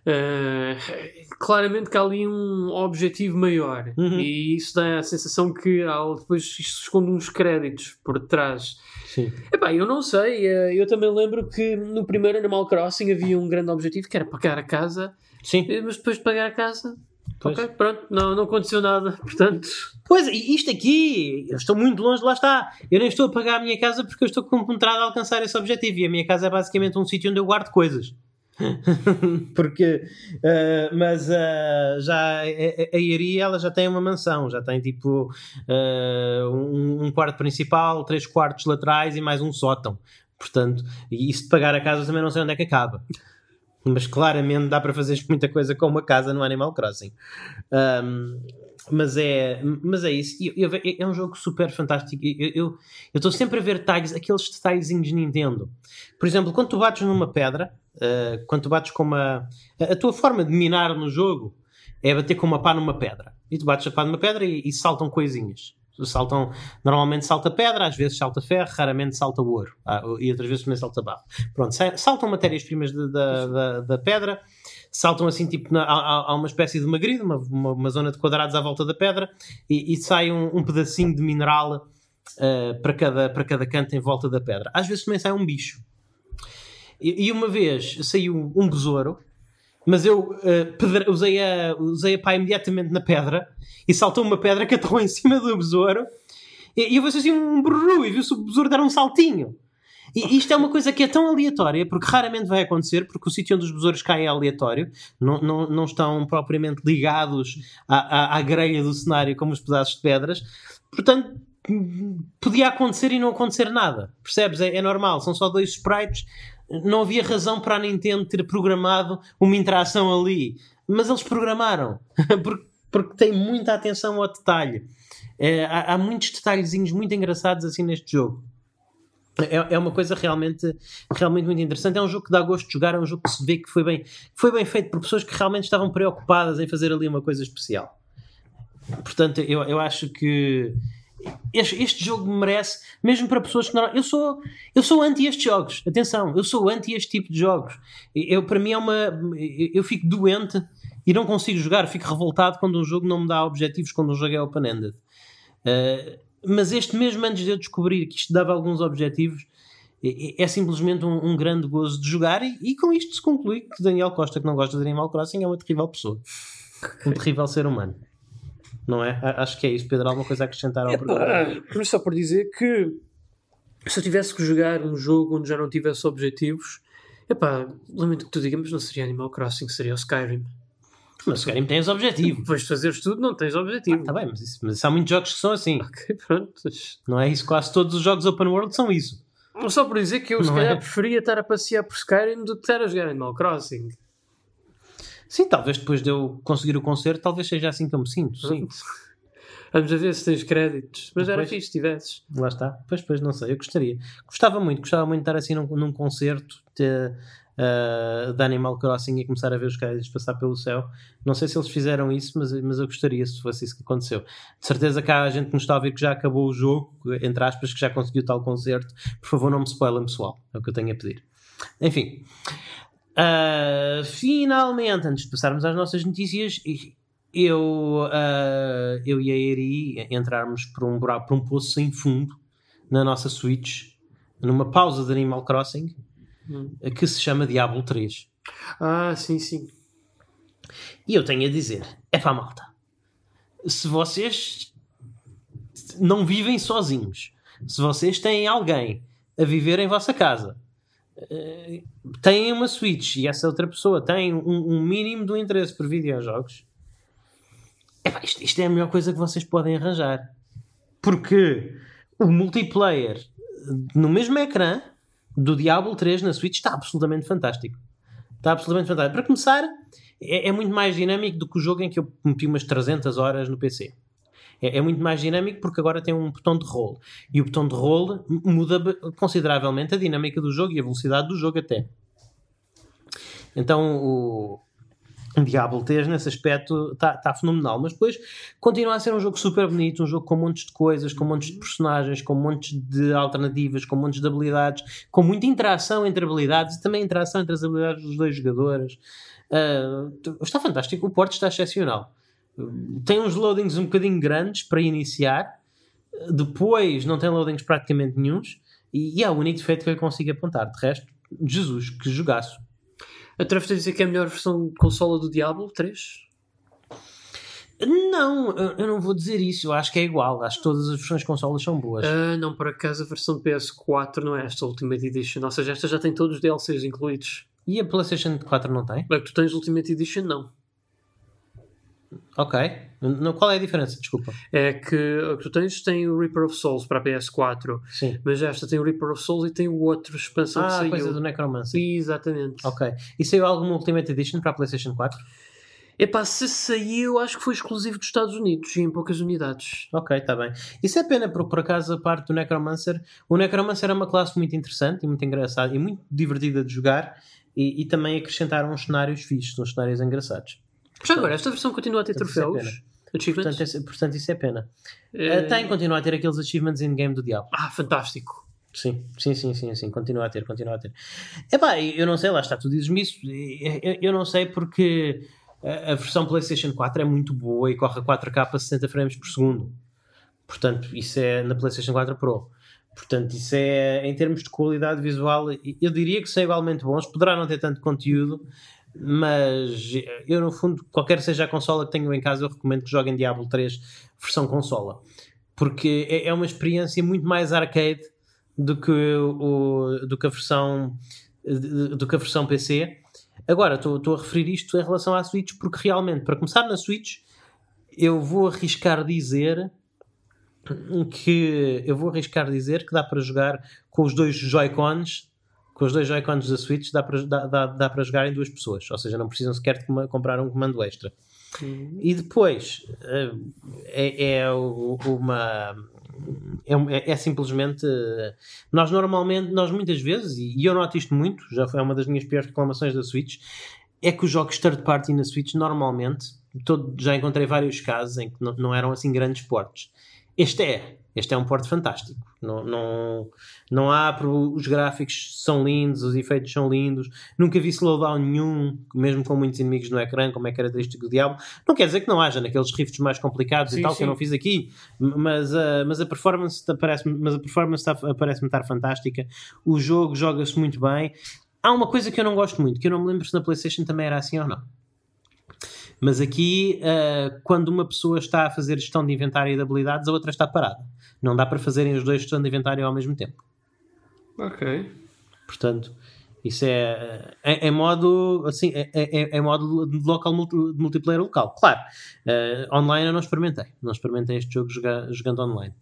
Eh, claramente que há ali um objetivo maior Uhum. e isso dá a sensação que há, depois isto esconde uns créditos por trás. Sim. Epá, eu não sei, eh, eu também lembro que no primeiro Animal Crossing havia um grande objetivo que era pagar a casa, Sim. eh, mas depois de pagar a casa, Pois. ok, pronto, não, não aconteceu nada, portanto, Pois, e isto aqui, eu estou muito longe, lá está. Eu nem estou a pagar a minha casa porque eu estou compenetrado a alcançar esse objetivo. E a minha casa é basicamente um sítio onde eu guardo coisas. porque, eh, mas eh, já a, a- a Iari, ela já tem uma mansão, já tem tipo eh, um, um quarto principal, três quartos laterais e mais um sótão. Portanto, e isso de pagar a casa também não sei onde é que acaba. Mas claramente dá para fazer muita coisa com uma casa no Animal Crossing. Um, mas é, mas é isso. Eu- eu- é um jogo super fantástico. Eu estou sempre a ver tags, aqueles detalhezinhos de Nintendo. Por exemplo, quando tu bates numa pedra, uh, quando tu bates com uma. A, a tua forma de minar no jogo é bater com uma pá numa pedra. E tu bates a pá numa pedra e, e saltam coisinhas. Saltam, normalmente salta pedra, às vezes salta ferro, raramente salta ouro. Ah, e outras vezes também salta barro. Pronto, saltam matérias-primas da, da, pedra, saltam assim, tipo, na, há, há, uma espécie de uma grid, uma, uma, uma, zona de quadrados à volta da pedra, e, e sai um, um, pedacinho de mineral uh, para, cada, para cada canto em volta da pedra. Às vezes também sai um bicho. E, e uma vez saiu um besouro, mas eu uh, pedra, usei, a, usei a pá imediatamente na pedra e saltou uma pedra que aterrou em cima do besouro e, e eu fiz assim um brrru e viu-se o besouro dar um saltinho. E isto é uma coisa que é tão aleatória, porque raramente vai acontecer, porque o sítio onde os besouros caem é aleatório, não, não, não estão propriamente ligados à, à, à grelha do cenário como os pedaços de pedras. Portanto, podia acontecer e não acontecer nada. Percebes? É, é normal, são só dois sprites não havia razão para a Nintendo ter programado uma interação ali. Mas eles programaram, porque, porque tem muita atenção ao detalhe. É, há, há, muitos detalhezinhos muito engraçados assim neste jogo. É, é uma coisa realmente, realmente muito interessante. É um jogo que dá gosto de jogar, é um jogo que se vê que foi bem, foi bem feito por pessoas que realmente estavam preocupadas em fazer ali uma coisa especial. Portanto, eu, eu acho que este, este, jogo merece, mesmo para pessoas que não. Eu sou, eu sou anti estes jogos, atenção, eu sou anti este tipo de jogos. Eu, para mim é uma. Eu fico doente e não consigo jogar, fico revoltado quando um jogo não me dá objetivos, quando um jogo é open-ended. Uh, mas este mesmo antes de eu descobrir que isto dava alguns objetivos, é, é simplesmente um, um, grande gozo de jogar. E, e, com isto se conclui que Daniel Costa, que não gosta de Animal Crossing, é uma terrível pessoa, um terrível ser humano não é? Acho que é isso. Pedro, alguma coisa a acrescentar ao programa? Mas só por dizer que se eu tivesse que jogar um jogo onde já não tivesse objetivos, epá, lamento que tu digas, mas não seria Animal Crossing, seria o Skyrim. Mas Skyrim tens objetivo. Depois de fazeres tudo, não tens objetivo. Ah, tá bem, mas, isso, mas há muitos jogos que são assim. Ok, pronto. Não é isso? Quase todos os jogos open world são isso. Só por dizer que eu, não se calhar, é? preferia estar a passear por Skyrim do que estar a jogar Animal Crossing. Sim, talvez depois de eu conseguir o concerto, talvez seja assim que eu me sinto. Sim. Vamos a ver se tens créditos. Mas depois, era fixe se tivesses. Lá está. Pois, pois, não sei. Eu gostaria. Gostava muito. Gostava muito de estar assim num, num concerto de, uh, de Animal Crossing e começar a ver os créditos passar pelo céu. Não sei se eles fizeram isso, mas, mas eu gostaria se fosse isso que aconteceu. De certeza que há gente que nos está a ver que já acabou o jogo, entre aspas, que já conseguiu tal concerto. Por favor, não me spoilem, pessoal. É o que eu tenho a pedir. Enfim. Uh, finalmente, antes de passarmos às nossas notícias, eu, uh, eu e a Eri entrarmos por um, buraco, por um poço sem fundo na nossa Switch, numa pausa de Animal Crossing, hum. que se chama Diablo 3. Ah, sim, sim. E eu tenho a dizer: é para a malta. Se vocês não vivem sozinhos, se vocês têm alguém a viver em vossa casa têm uma Switch e essa outra pessoa tem um, um mínimo do interesse por videojogos, epá, isto, isto é a melhor coisa que vocês podem arranjar. Porque o multiplayer no mesmo ecrã do Diablo 3 na Switch está absolutamente fantástico. Está absolutamente fantástico. Para começar, é, é, muito mais dinâmico do que o jogo em que eu meti umas 300 horas no PC. É, é, muito mais dinâmico porque agora tem um botão de roll. E o botão de roll muda consideravelmente a dinâmica do jogo e a velocidade do jogo até. Então o Diablo 3 nesse aspecto está tá fenomenal, mas depois continua a ser um jogo super bonito, um jogo com montes de coisas, com montes de personagens, com montes de alternativas, com montes de habilidades, com muita interação entre habilidades e também interação entre as habilidades dos dois jogadores. Uh, está fantástico, o porte está excepcional tem uns loadings um bocadinho grandes para iniciar, depois não tem loadings praticamente nenhums, e, é o único defeito que eu consigo apontar. De resto, Jesus, que jogaço. Atreves a dizer que é a melhor versão de consola do Diablo 3? Não, eu não vou dizer isso. Eu acho que é igual. Acho que todas as versões de consolas são boas. Uh, não, por acaso a versão de PS4 não é esta Ultimate Edition. Ou seja, esta já tem todos os DLCs incluídos. E a PlayStation 4 não tem? É que tu tens Ultimate Edition, não. Ok. No, qual é a diferença? Desculpa. É que o que tu tens tem o Reaper of Souls para a PS4. Sim. Mas esta tem o Reaper of Souls e tem o outro expansão ah, que saiu. a coisa do Necromancer. Exatamente. Ok. E saiu alguma Ultimate Edition para a PlayStation 4? Epá, se saiu, acho que foi exclusivo dos Estados Unidos e em poucas unidades. Ok, está bem. Isso é pena, porque por acaso a parte do Necromancer, o Necromancer é uma classe muito interessante e muito engraçada e muito divertida de jogar e, e também acrescentaram uns cenários fixos, uns cenários engraçados. Já agora, esta versão continua a ter troféus? Achievements? Portanto, é- portanto, isso é pena. Uh, tem, continua a ter aqueles achievements in-game do diabo. Ah, fantástico. Sim, sim, sim, sim, sim, continua a ter, continua a ter. Epá, eu não sei, lá está, tu dizes-me isso, eu, eu não sei porque a, a versão PlayStation 4 é muito boa e corre a 4K a 60 frames por segundo. Portanto, isso é na PlayStation 4 Pro. Portanto, isso é, em termos de qualidade visual, eu diria que são igualmente bons. Poderá não ter tanto conteúdo, mas eu, no fundo, qualquer seja a consola que tenham em casa, eu recomendo que joguem Diablo 3 versão consola. Porque é, é uma experiência muito mais arcade do que, o, do que a versão do que a versão PC. Agora, estou a referir isto em relação à Switch, porque realmente, para começar na Switch, eu vou arriscar dizer que eu vou arriscar dizer que dá para jogar com os dois Joy-Cons com os dois Joy-Cons da Switch dá para, dá, dá, dá para jogar em duas pessoas, ou seja, não precisam sequer de comprar um comando extra. E depois é, é uma é, é, simplesmente nós normalmente, nós muitas vezes, e eu noto isto muito, já foi uma das minhas piores reclamações da Switch, é que os jogos third party na Switch normalmente, todo, já encontrei vários casos em que não, não eram assim grandes portes. Este é, este é um porte fantástico. Não, não, não há, os gráficos são lindos, os efeitos são lindos. Nunca vi slowdown nenhum, mesmo com muitos inimigos no ecrã, como é característico do Diablo. Não quer dizer que não haja naqueles rifts mais complicados sim, e tal, sim. que eu não fiz aqui, mas, uh, mas a performance parece mas a performance parece-me estar fantástica. O jogo joga-se muito bem. Há uma coisa que eu não gosto muito, que eu não me lembro se na PlayStation também era assim ou não. Mas aqui, uh, quando uma pessoa está a fazer gestão de inventário e de habilidades, a outra está parada. Não dá para fazerem os dois gestão de inventário ao mesmo tempo. Ok. Portanto, isso é em, é modo assim, é, é, é, modo de local multi, de multiplayer local. Claro, uh, online eu não experimentei. Não experimentei este jogo jogar, jogando online.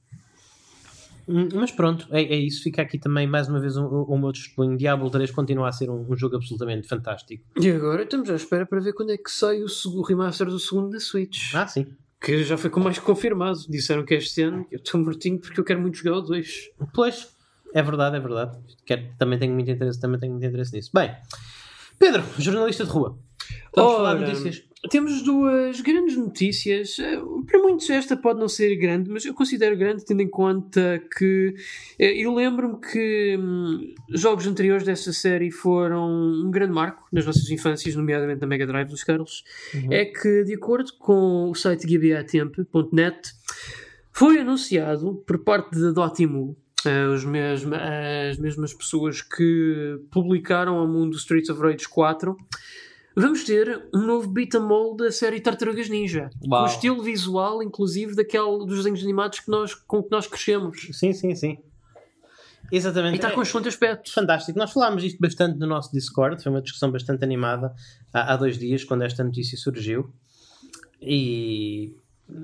Hum, Mas pronto, é, é, isso. Fica aqui também mais uma vez o um, um meu testemunho. Diablo 3 continua a ser um, um, jogo absolutamente fantástico. E agora estamos à espera para ver quando é que sai o, o remaster do segundo da Switch. Ah, sim. Que já foi com mais confirmado. Disseram que este ano eu estou mortinho porque eu quero muito jogar o 2. Pois, é verdade, é verdade. Quero, também tenho muito interesse, também tenho muito interesse nisso. Bem, Pedro, jornalista de rua. Vamos Ora, falar de notícias. Temos duas grandes notícias. Eh, Para muitos esta pode não ser grande, mas eu considero grande tendo em conta que eh, eu lembro-me que hum, jogos anteriores dessa série foram um grande marco nas nossas infâncias, nomeadamente na Mega Drive dos Carlos. Uhum. É que, de acordo com o site GBAtemp.net, foi anunciado por parte da Dotemu Uh, os mesmo, as mesmas pessoas que publicaram ao mundo Streets of Rage 4 vamos ter um novo beat all da série Tartarugas Ninja Uau. com o estilo visual inclusive daquele dos desenhos animados que nós, com que nós crescemos Sim, sim, sim. Exatamente. e está com excelente aspecto Fantástico. Nós falámos isto bastante no nosso Discord, foi uma discussão bastante animada há, há dois dias, quando esta notícia surgiu. E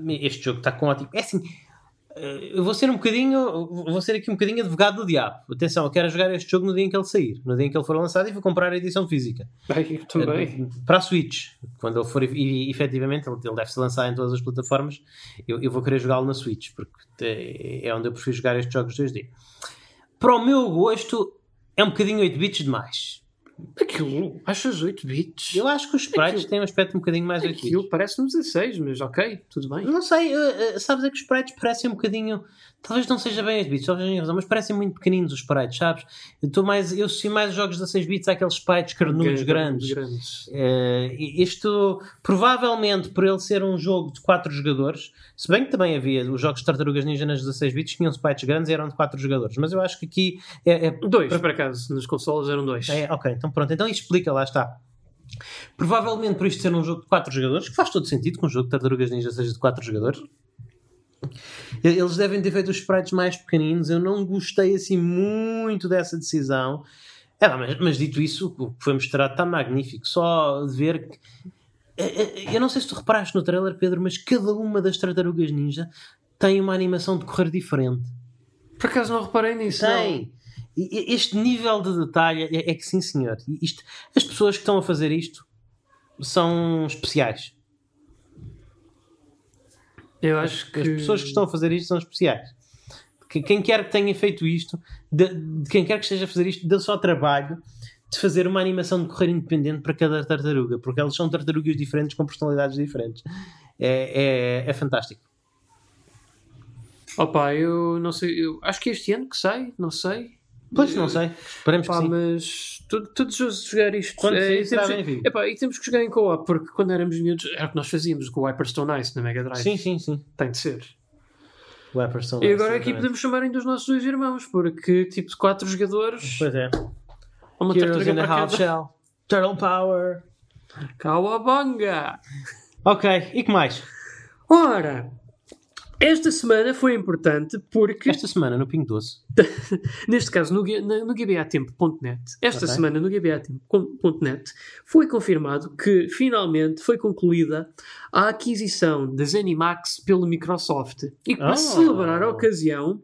este jogo está com ótimo. É assim, eu vou ser um bocadinho, vou ser aqui um bocadinho advogado do diabo. Atenção, eu quero jogar este jogo no dia em que ele sair, no dia em que ele for lançado e vou comprar a edição física. Eu também. Para a Switch, quando ele for, e, efetivamente, ele, ele deve se lançar em todas as plataformas. Eu, eu vou querer jogá-lo na Switch, porque é onde eu prefiro jogar estes jogos 2D. Para o meu gosto, é um bocadinho 8 bits demais. Aquilo, achas 8 bits? Eu acho que os sprites Aquilo- têm um aspecto um bocadinho mais 8 bits. Aquilo parece-me 16, mas ok, tudo bem. Não sei, uh, uh, sabes é que os sprites parecem um bocadinho. Talvez não seja bem 8 bits, talvez tenha razão, mas parecem muito pequeninos os sprites, sabes? Eu, estou mais, eu associo mais os jogos 16 bits àqueles sprites carnudos grandes. grandes. Uh, isto, provavelmente, por ele ser um jogo de 4 jogadores, se bem que também havia os jogos de Tartarugas Ninja nas 16 bits, tinham sprites grandes e eram de 4 jogadores, mas eu acho que aqui é, é Dois, por acaso, nas consolas eram dois. é, ok, então pronto, então explica, lá está. Provavelmente por isto ser um jogo de 4 jogadores, que faz todo sentido que um jogo de Tartarugas Ninja seja de 4 jogadores. Eles devem ter feito os sprites mais pequeninos. Eu não gostei assim muito dessa decisão. É, mas, mas dito isso, o que foi mostrado está magnífico. Só de ver que. Eh, eh, Eu não sei se tu reparaste no trailer, Pedro, mas cada uma das tartarugas ninja tem uma animação de correr diferente. Por acaso não reparei nisso. não. Tem. E- Este nível de detalhe é, é que sim, senhor. Isto, as pessoas que estão a fazer isto são especiais. Eu acho que. As pessoas que estão a fazer isto são especiais. Que- Quem quer que tenha feito isto, de, de quem quer que esteja a fazer isto, deu só trabalho de fazer uma animação de correr independente para cada tartaruga, porque elas são tartarugas diferentes com personalidades diferentes. É, é, é, é fantástico. Opa, eu não sei, eu acho que este ano que sai, não sei. Pois, não sei. Esperemos Pá, que sim. mas to- todos os jogar isto. Quando é, sim, e, será temos, bem-vindo. epá, e temos que jogar em co-op, porque quando éramos miúdos era o que nós fazíamos com o Hyperstone Ice na Mega Drive. Sim, sim, sim. Tem de ser. O Epperson, E agora aqui podemos chamar ainda os nossos dois irmãos, porque tipo de quatro jogadores, Pois é. uma Heroes in the Half. Shell. Turtle Power. Cowabunga! Ok, e que mais? Ora, esta semana foi importante porque, Esta semana no Pingo Doce. neste caso, no, na- no GBAtempo.net, esta Ok. semana no GBAtempo.net, foi confirmado que finalmente foi concluída a aquisição da Zenimax pelo Microsoft. E que, para Oh. celebrar a ocasião,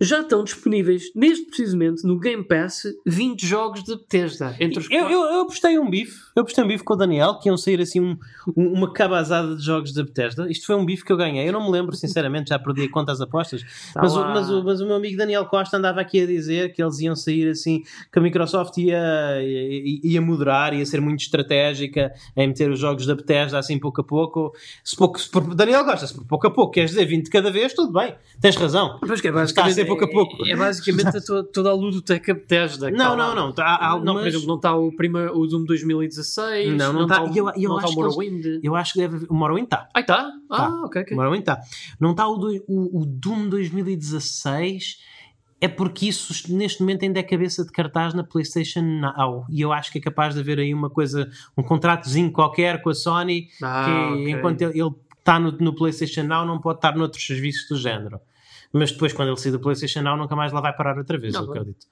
já estão disponíveis, neste precisamente, no Game Pass, 20 jogos de Bethesda. Entre os Eu, eu, eu apostei um bife, eu apostei um bife com o Daniel, que iam sair assim um- um- uma cabazada de jogos da Bethesda. Isto foi um bife que eu ganhei. Eu não me lembro, sinceramente, já perdi a conta às apostas. Tá mas, o, mas, o, mas o meu amigo Daniel Costa andava aqui a dizer que eles iam sair assim, que a Microsoft ia, ia, ia moderar, ia ser muito estratégica em meter os jogos da Bethesda assim pouco a pouco. Se pouco se por, Daniel Costa, se por pouco a pouco queres dizer 20 de cada vez, tudo bem, tens razão. Pois que é basicamente, ser pouco a pouco. É, é basicamente toda, toda a ludoteca Bethesda. Não, está lá. não, não. Há, há Não, por algumas- exemplo, não está o, primeiro, o Doom 2016. Não, não está. o- Eu- eu não está acho o que eles- Morrowind. Eu acho que deve. O Morrowind está. Ah, está? Ah, Tá. ok, ok. O Morrowind está. Não está o, do- o, o Doom 2016. É porque isso neste momento ainda é cabeça de cartaz na PlayStation Now. E eu acho que é capaz de haver aí uma coisa, um contratozinho qualquer com a Sony, Ah, que ok. enquanto ele ele está no, no PlayStation Now, não pode estar noutros serviços do género. Mas depois, quando ele sair do PlayStation Now, nunca mais lá vai parar outra vez, Não, eu acredito.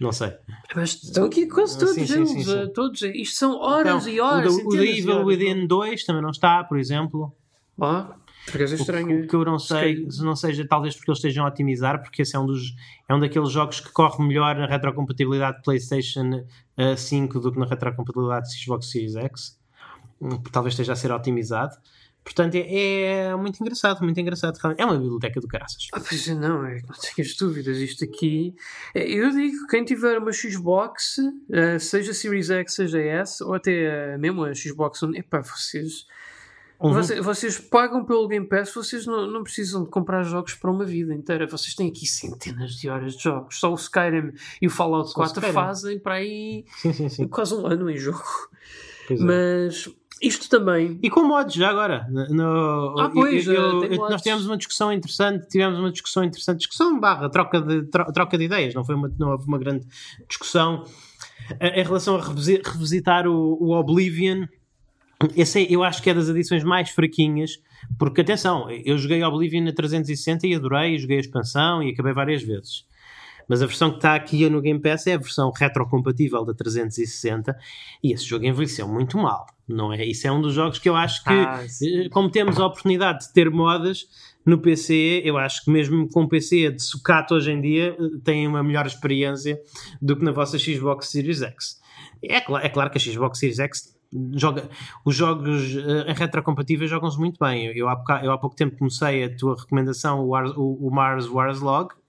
Não sei. Mas estão aqui quase todos Sim, eles. sim, sim. eh, Todos. Isto são horas Então, e horas. o de Evil. Within 2 também não está, por exemplo. Ah, por acaso é estranho. O que eu não sei, se não seja talvez porque eles estejam a otimizar, porque esse é um, dos, é um daqueles jogos que corre melhor na retrocompatibilidade de PlayStation eh, 5 do que na retrocompatibilidade de Xbox Series X. Hum, Talvez esteja a ser otimizado. Portanto, é, é muito engraçado, muito engraçado. É uma biblioteca do caraças. Ah, pois é, não, é que não tenhas dúvidas. Isto aqui, é, eu digo, quem tiver uma Xbox, eh, seja Series X, seja S, ou até eh, mesmo a Xbox One, epá, vocês, Uhum. Você- vocês pagam pelo Game Pass, vocês não, não precisam de comprar jogos para uma vida inteira. Vocês têm aqui centenas de horas de jogos. Só o Skyrim e o Fallout Só o 4 Skyrim. fazem para aí Sim, sim, sim. quase um ano em jogo. Pois é. Isto também. E com mods, já agora. No, Ah, pois, eu- eh, eu- tem eu- nós tivemos uma discussão interessante, tivemos uma discussão interessante, discussão barra, troca de, tro- troca de ideias, não foi uma, não houve uma grande discussão eh, em relação a revisi- revisitar o, o Oblivion. Esse é- eu acho que é das edições mais fraquinhas, porque atenção, eu joguei Oblivion na 360 e adorei, joguei a expansão e acabei várias vezes. Mas a versão que está aqui no Game Pass é a versão retrocompatível da 360 e esse jogo envelheceu muito mal, não é? Isso é um dos jogos que eu acho que, Ah, eh, como temos a oportunidade de ter modas no PC, eu acho que mesmo com PC de sucata hoje em dia, eh, tem uma melhor experiência do que na vossa Xbox Series X. É, cla- é claro que a Xbox Series X joga os jogos em retrocompatíveis jogam-se muito bem. Eu, há pouca- eu há pouco tempo comecei a tua recomendação, o, Wars- o- o Mars Warslog. Wa-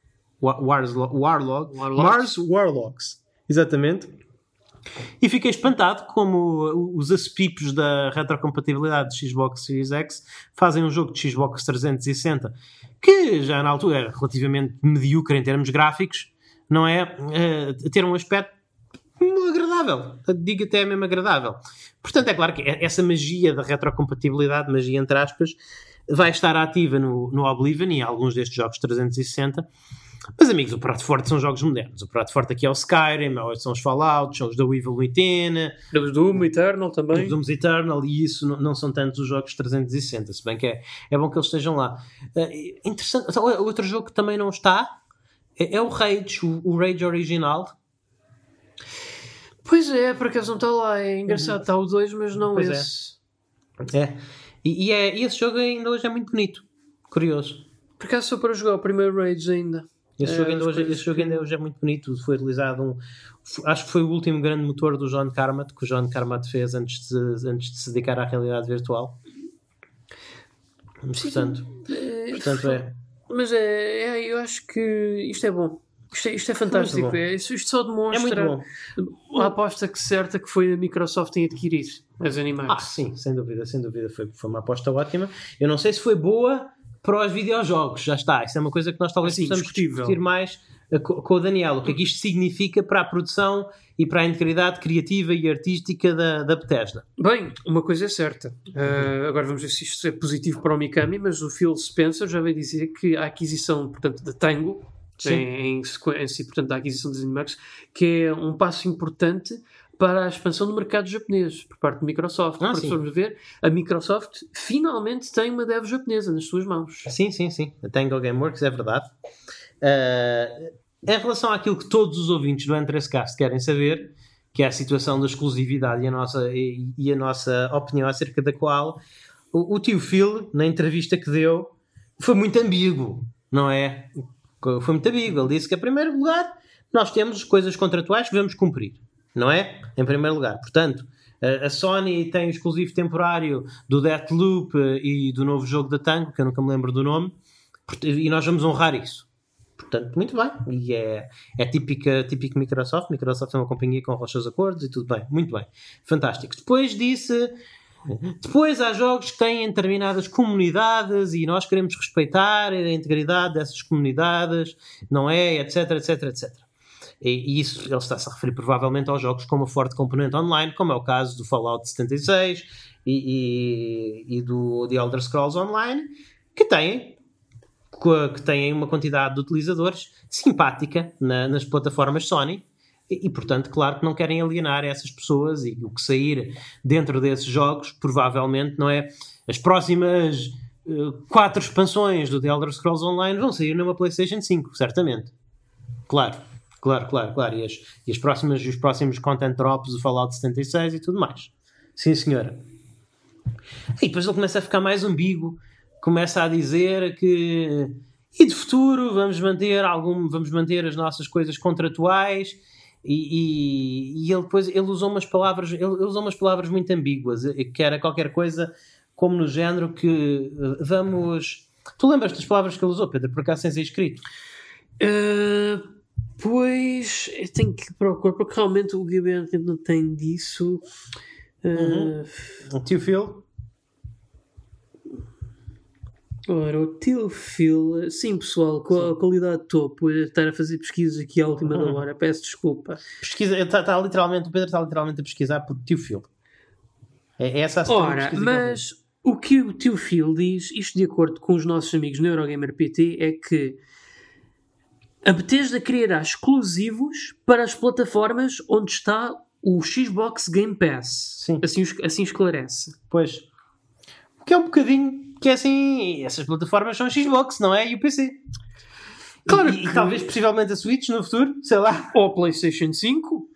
Warlog. Warlogs. Mars Warlocks. Exatamente. E fiquei espantado como os aspipos da retrocompatibilidade de Xbox Series X fazem um jogo de Xbox 360 que já na altura era relativamente medíocre em termos gráficos, não é? Eh, ter um aspecto agradável. Digo até mesmo agradável. Portanto, é claro que essa magia da retrocompatibilidade, magia entre aspas, vai estar ativa no, no Oblivion e em alguns destes jogos 360. Mas, amigos, o prato forte são jogos modernos. O prato forte aqui é o Skyrim, ou são os Fallout, são os da Evil Within, Temos Doom Eternal também. os Dooms Eternal, e isso não, não são tantos os jogos 360, se bem que é, é bom que eles estejam lá. Eh, interessante. Então, Outro jogo que também não está é, é o Rage, o, o Rage original. Pois é, por acaso não está lá. É engraçado, está o 2, mas não Pois é. esse. É. E, e é, e esse jogo ainda hoje é muito bonito. Curioso. Por acaso só para jogar o primeiro Rage ainda. Esse, É, jogo, ainda as hoje, esse jogo ainda hoje é muito bonito. Foi realizado um. Acho que foi o último grande motor do John Carmack que o John Carmack fez antes de, antes de se dedicar à realidade virtual. Portanto, É, portanto é. Mas é, é, eu acho que isto é bom. Isto é, isto é fantástico. É, isto, isto só É demonstra a aposta que certa que foi a Microsoft em adquirir as Ah, Animax. sim, sem dúvida, sem dúvida. Foi, foi uma aposta ótima. Eu não sei se foi boa para os videojogos, já está. Isso é uma coisa que nós talvez Sim, possamos discutir mais eh, co- com o Daniel. O que é que isto significa para a produção e para a integridade criativa e artística da, da Bethesda? Bem, uma coisa é certa. Uh, agora vamos ver se isto é positivo para o Mikami, mas o Phil Spencer já veio dizer que a aquisição, portanto, da Tango, Sim. em, em sequência, portanto, da aquisição das Animax, que é um passo importante para a expansão do mercado japonês por parte da Microsoft. Ah, Para sim. formos ver, a Microsoft finalmente tem uma dev japonesa nas suas mãos. Sim, sim, sim. A Tango Gameworks é verdade. Eh, em relação àquilo que todos os ouvintes do N3Cast querem saber, que é a situação da exclusividade e a nossa, e, e a nossa opinião acerca da qual o, o tio Phil, na entrevista que deu, foi muito ambíguo, não é? Foi muito ambíguo. Ele disse que, em primeiro lugar, nós temos coisas contratuais que devemos cumprir, não é? Em primeiro lugar. Portanto, a Sony tem o exclusivo temporário do Deathloop eh, e do novo jogo da Tango, que eu nunca me lembro do nome, e nós vamos honrar isso. Portanto, muito bem. E é, é típica, típico Microsoft. Microsoft é uma companhia com seus acordos e tudo bem. Muito bem. Fantástico. Depois disse. Depois há jogos que têm determinadas comunidades e nós queremos respeitar a integridade dessas comunidades, não é? Etc, etc, etc. E, e isso ele está-se a referir provavelmente aos jogos com uma forte componente online, como é o caso do Fallout 76 e, e, e do The Elder Scrolls Online, que têm, que têm uma quantidade de utilizadores simpática na- nas plataformas Sony. E, portanto, claro que não querem alienar essas pessoas e o que sair dentro desses jogos, provavelmente, não é? As próximas eh, quatro expansões do The Elder Scrolls Online vão sair numa PlayStation 5, certamente. Claro, claro, claro, claro. E, as, e as próximas, os próximos content drops do Fallout 76 e tudo mais. Sim, senhora. E depois ele começa a ficar mais ambíguo, começa a dizer que e de futuro vamos manter algum, vamos manter as nossas coisas contratuais e, e- e ele depois ele usou umas palavras ele, ele usou umas palavras muito ambíguas que era qualquer coisa como no género que vamos tu lembras das palavras que ele usou Pedro por acaso sem ser escrito Uh, pois eu tenho que procurar, porque realmente o Gabriel não tem disso. Uh, o tio Phil? Ora, o Tilfil, sim pessoal, com a qualidade topo, estar a fazer pesquisas aqui à última da hora, peço desculpa. pesquisa está, está literalmente o Pedro está literalmente a pesquisar por tio Phil. É, é essa a Ora, mas o que o Tilfil diz, isto de acordo com os nossos amigos no Eurogamer PT, é que a Bethesda criará exclusivos para as plataformas onde está o Xbox Game Pass. Sim. Assim, assim esclarece. Pois. Que é um bocadinho. Que é assim. Essas plataformas são Xbox, não é? E o PC. Claro e, e que- talvez possivelmente a Switch no futuro, sei lá. Ou a PlayStation 5,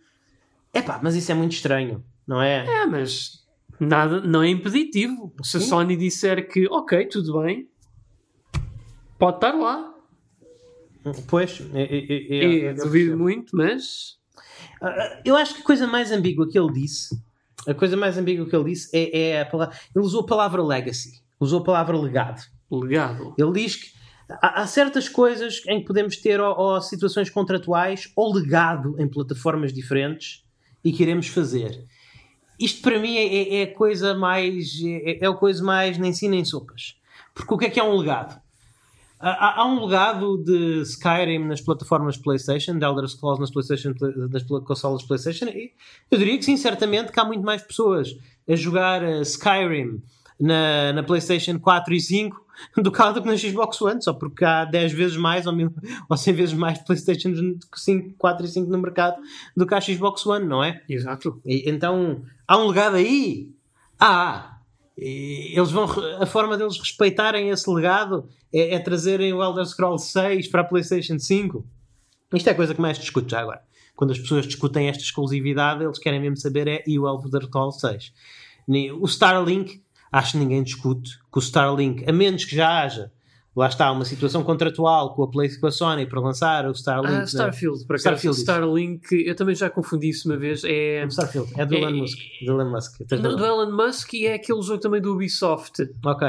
É pá, mas isso é muito estranho, não é? é, mas nada, não é impeditivo. Se a Sim. Sony disser que, ok, tudo bem, pode estar lá. Pois. é- é- é- é- eu duvido muito, mas. Ah, Eu acho que a coisa mais ambígua que ele disse, a coisa mais ambígua que ele disse é, é a palavra. Ele usou a palavra legacy, usou a palavra legado. Legado. Ele diz que há, há certas coisas em que podemos ter ou, ou situações contratuais ou legado em plataformas diferentes e que iremos fazer. Isto para mim é, é- é a coisa mais. É, é a coisa mais nem si nem sopas. Porque o que é que é um legado? Há, há- há um legado de Skyrim nas plataformas PlayStation, de Elder Scrolls nas, PlayStation, nas consolas PlayStation, e eu diria que sim, certamente que há muito mais pessoas a jogar eh, Skyrim na, na PlayStation 4 e 5 do que do que na Xbox One, só porque há 10 vezes mais ou, mil, ou 100 vezes mais PlayStation 5, 4 e 5 no mercado do que a Xbox One, não é? Exato. E, então, há um legado aí? Há. Eles vão, a forma deles respeitarem esse legado é, é trazerem o Elder Scrolls 6 para a PlayStation 5. Isto é a coisa que mais discute já agora. Quando as pessoas discutem esta exclusividade, eles querem mesmo saber é e o Elder Scrolls 6. Ni- O Starlink, acho que ninguém discute que o Starlink, a menos que já haja lá está, uma situação contratual com a, Play, com a Sony para lançar o Starlink. Ah, Starfield, por acaso. Starfield. Starlink, eu também já confundi isso uma vez. É, O Starfield, é do É- Elon Musk. Do Elon Musk. Do, do Elon Musk e é aquele jogo também do Ubisoft. Ok.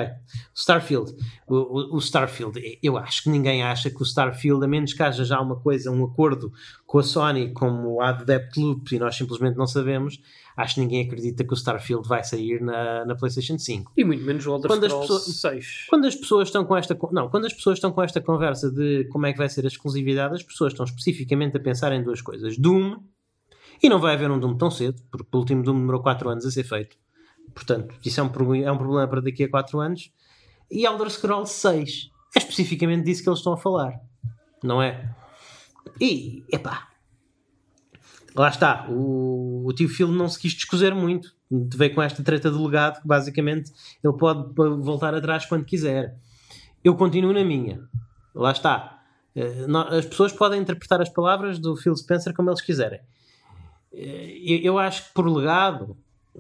Starfield. O, o- o Starfield, eu acho que ninguém acha que o Starfield, a menos que haja já uma coisa, um acordo com a Sony, como de Deathloop, e nós simplesmente não sabemos, acho que ninguém acredita que o Starfield vai sair na, na PlayStation 5. E muito menos o Elder Quando as Scrolls pessoas- 6. Quando as pessoas estão com esta não, quando as pessoas estão com esta conversa de como é que vai ser a exclusividade, as pessoas estão especificamente a pensar em duas coisas: Doom e não vai haver um Doom tão cedo, porque o último Doom demorou 4 anos a ser feito. Portanto, isso é um, é um problema para daqui a 4 anos. E Elder Scrolls 6. É especificamente disso que eles estão a falar. Não é? E, epá. Lá está. O, o tio Phil não se quis descozer muito. Veio com esta treta do legado que basicamente ele pode voltar atrás quando quiser. Eu continuo na minha. Lá está. Eh, As pessoas podem interpretar as palavras do Phil Spencer como eles quiserem. Eh, Eu acho que por legado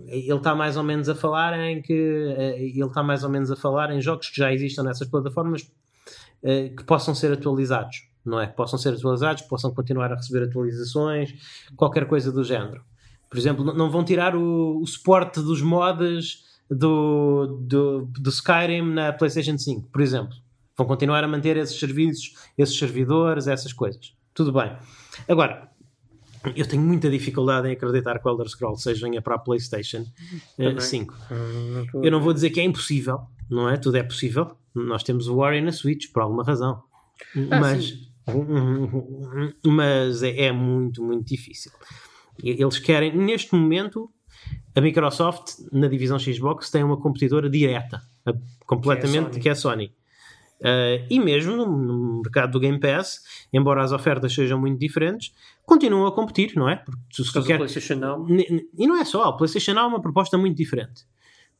ele está mais ou menos a falar em que eh, ele está mais ou menos a falar em jogos que já existam nessas plataformas que possam ser atualizados, não é? Que possam ser atualizados, possam continuar a receber atualizações, qualquer coisa do género. Por exemplo, não vão tirar o, o suporte dos mods do, do, do Skyrim na PlayStation 5, por exemplo. Vão continuar a manter esses serviços, esses servidores, essas coisas. Tudo bem. Agora, eu tenho muita dificuldade em acreditar que o Elder Scrolls 6 venha para a PlayStation eh, Também. 5. Eu não vou dizer que é impossível, não é? Tudo é possível. Nós temos o Warrior na Switch, por alguma razão. Ah, mas mas é, é muito, muito difícil. Eles querem, neste momento, a Microsoft, na divisão Xbox, tem uma competidora direta, a- completamente, Sony. que é a Sony. Uh, e mesmo no, mercado do Game Pass, embora as ofertas sejam muito diferentes, continuam a competir, não é? Porque se, Por tu quer, PlayStation Now. E não é só, a PlayStation Now é uma proposta muito diferente.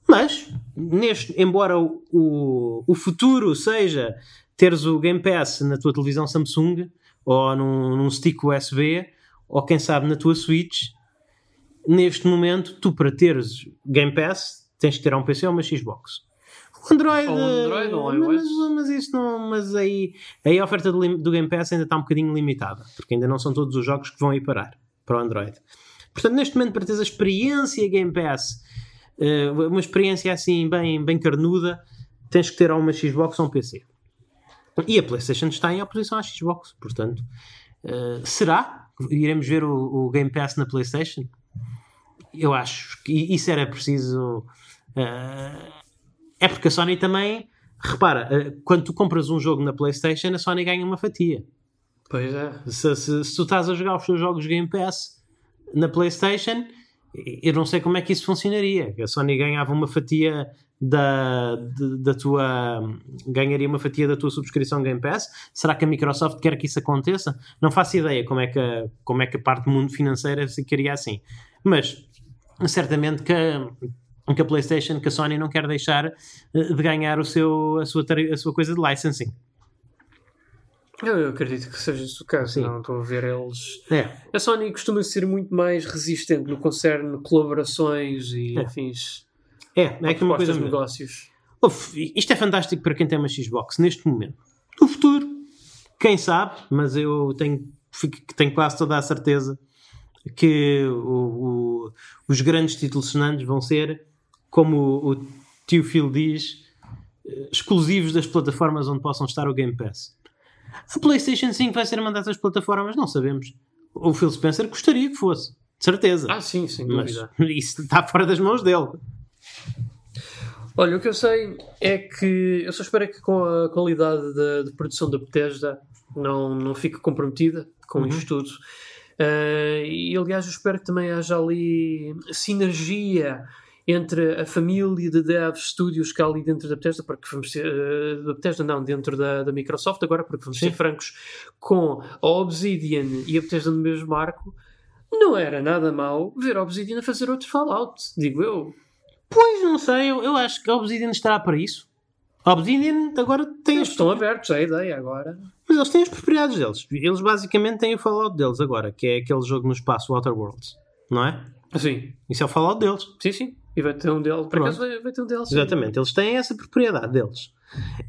Mas, neste, embora o, o, o futuro seja teres o Game Pass na tua televisão Samsung ou num, num stick USB ou quem sabe na tua Switch, neste momento, tu para teres Game Pass tens que ter um PC ou uma Xbox. O Android, Ou Android, ou mas, mas isso não, mas aí, aí a oferta do, do Game Pass ainda está um bocadinho limitada, porque ainda não são todos os jogos que vão ir parar para o Android. Portanto, neste momento, para teres a experiência Game Pass, eh, uma experiência assim bem, bem carnuda, tens que ter ou uma Xbox ou um PC. E a PlayStation está em oposição à Xbox, portanto, eh, será que iremos ver o, o Game Pass na PlayStation? Eu acho que isso era preciso. eh, é porque a Sony também. Repara, eh, quando tu compras um jogo na PlayStation, a Sony ganha uma fatia. Pois é. Se, se- se tu estás a jogar os teus jogos Game Pass na PlayStation, eu não sei como é que isso funcionaria. A Sony ganhava uma fatia da, de- da tua. ganharia uma fatia da tua subscrição Game Pass. Será que a Microsoft quer que isso aconteça? Não faço ideia como é que a, como é que a parte do mundo financeiro ficaria assim. Mas certamente que. a- que a PlayStation, que a Sony não quer deixar eh, de ganhar o seu, a, sua, a sua coisa de licensing. Eu, eu acredito que seja esse o caso. Sim. Não estou a ver eles. É, A Sony costuma ser muito mais resistente no concerne colaborações e É. afins. É, é aqui uma coisa negócios. Uf, isto é fantástico para quem tem uma Xbox neste momento. No futuro, quem sabe, mas eu tenho, fico- tenho quase toda a certeza que o- o- os grandes títulos sonantes vão ser, como o, o tio Phil diz, eh, exclusivos das plataformas onde possam estar o Game Pass. A PlayStation 5 vai ser uma dessas plataformas? Não sabemos. O Phil Spencer gostaria que fosse, de certeza. Ah, sim, sem mas dúvida. isso está fora das mãos dele. Olha, o que eu sei é que eu só espero é que com a qualidade da de produção da Bethesda não, não fique comprometida com Uhum. isto tudo. Ah, e aliás, eu espero que também haja ali sinergia entre a família de dev studios que há ali dentro da Bethesda, porque vamos ser, ah, da Bethesda não, dentro da, da Microsoft agora, porque vamos Sim. ser francos, com a Obsidian e a Bethesda no mesmo arco, não era nada mau ver a Obsidian a fazer outro Fallout, digo eu. Pois, não sei, eu, eu acho que a Obsidian estará para isso. A Obsidian agora tem Eles as, estão abertos à ideia agora. mas eles têm as propriedades deles. Eles basicamente têm o Fallout deles agora, que é aquele jogo no espaço, Outer Worlds. Não é? Sim, Isso é o Fallout deles. sim, sim. E vai ter um DLC. Por acaso vai, vai ter um DLC. Exatamente, eles têm essa propriedade deles.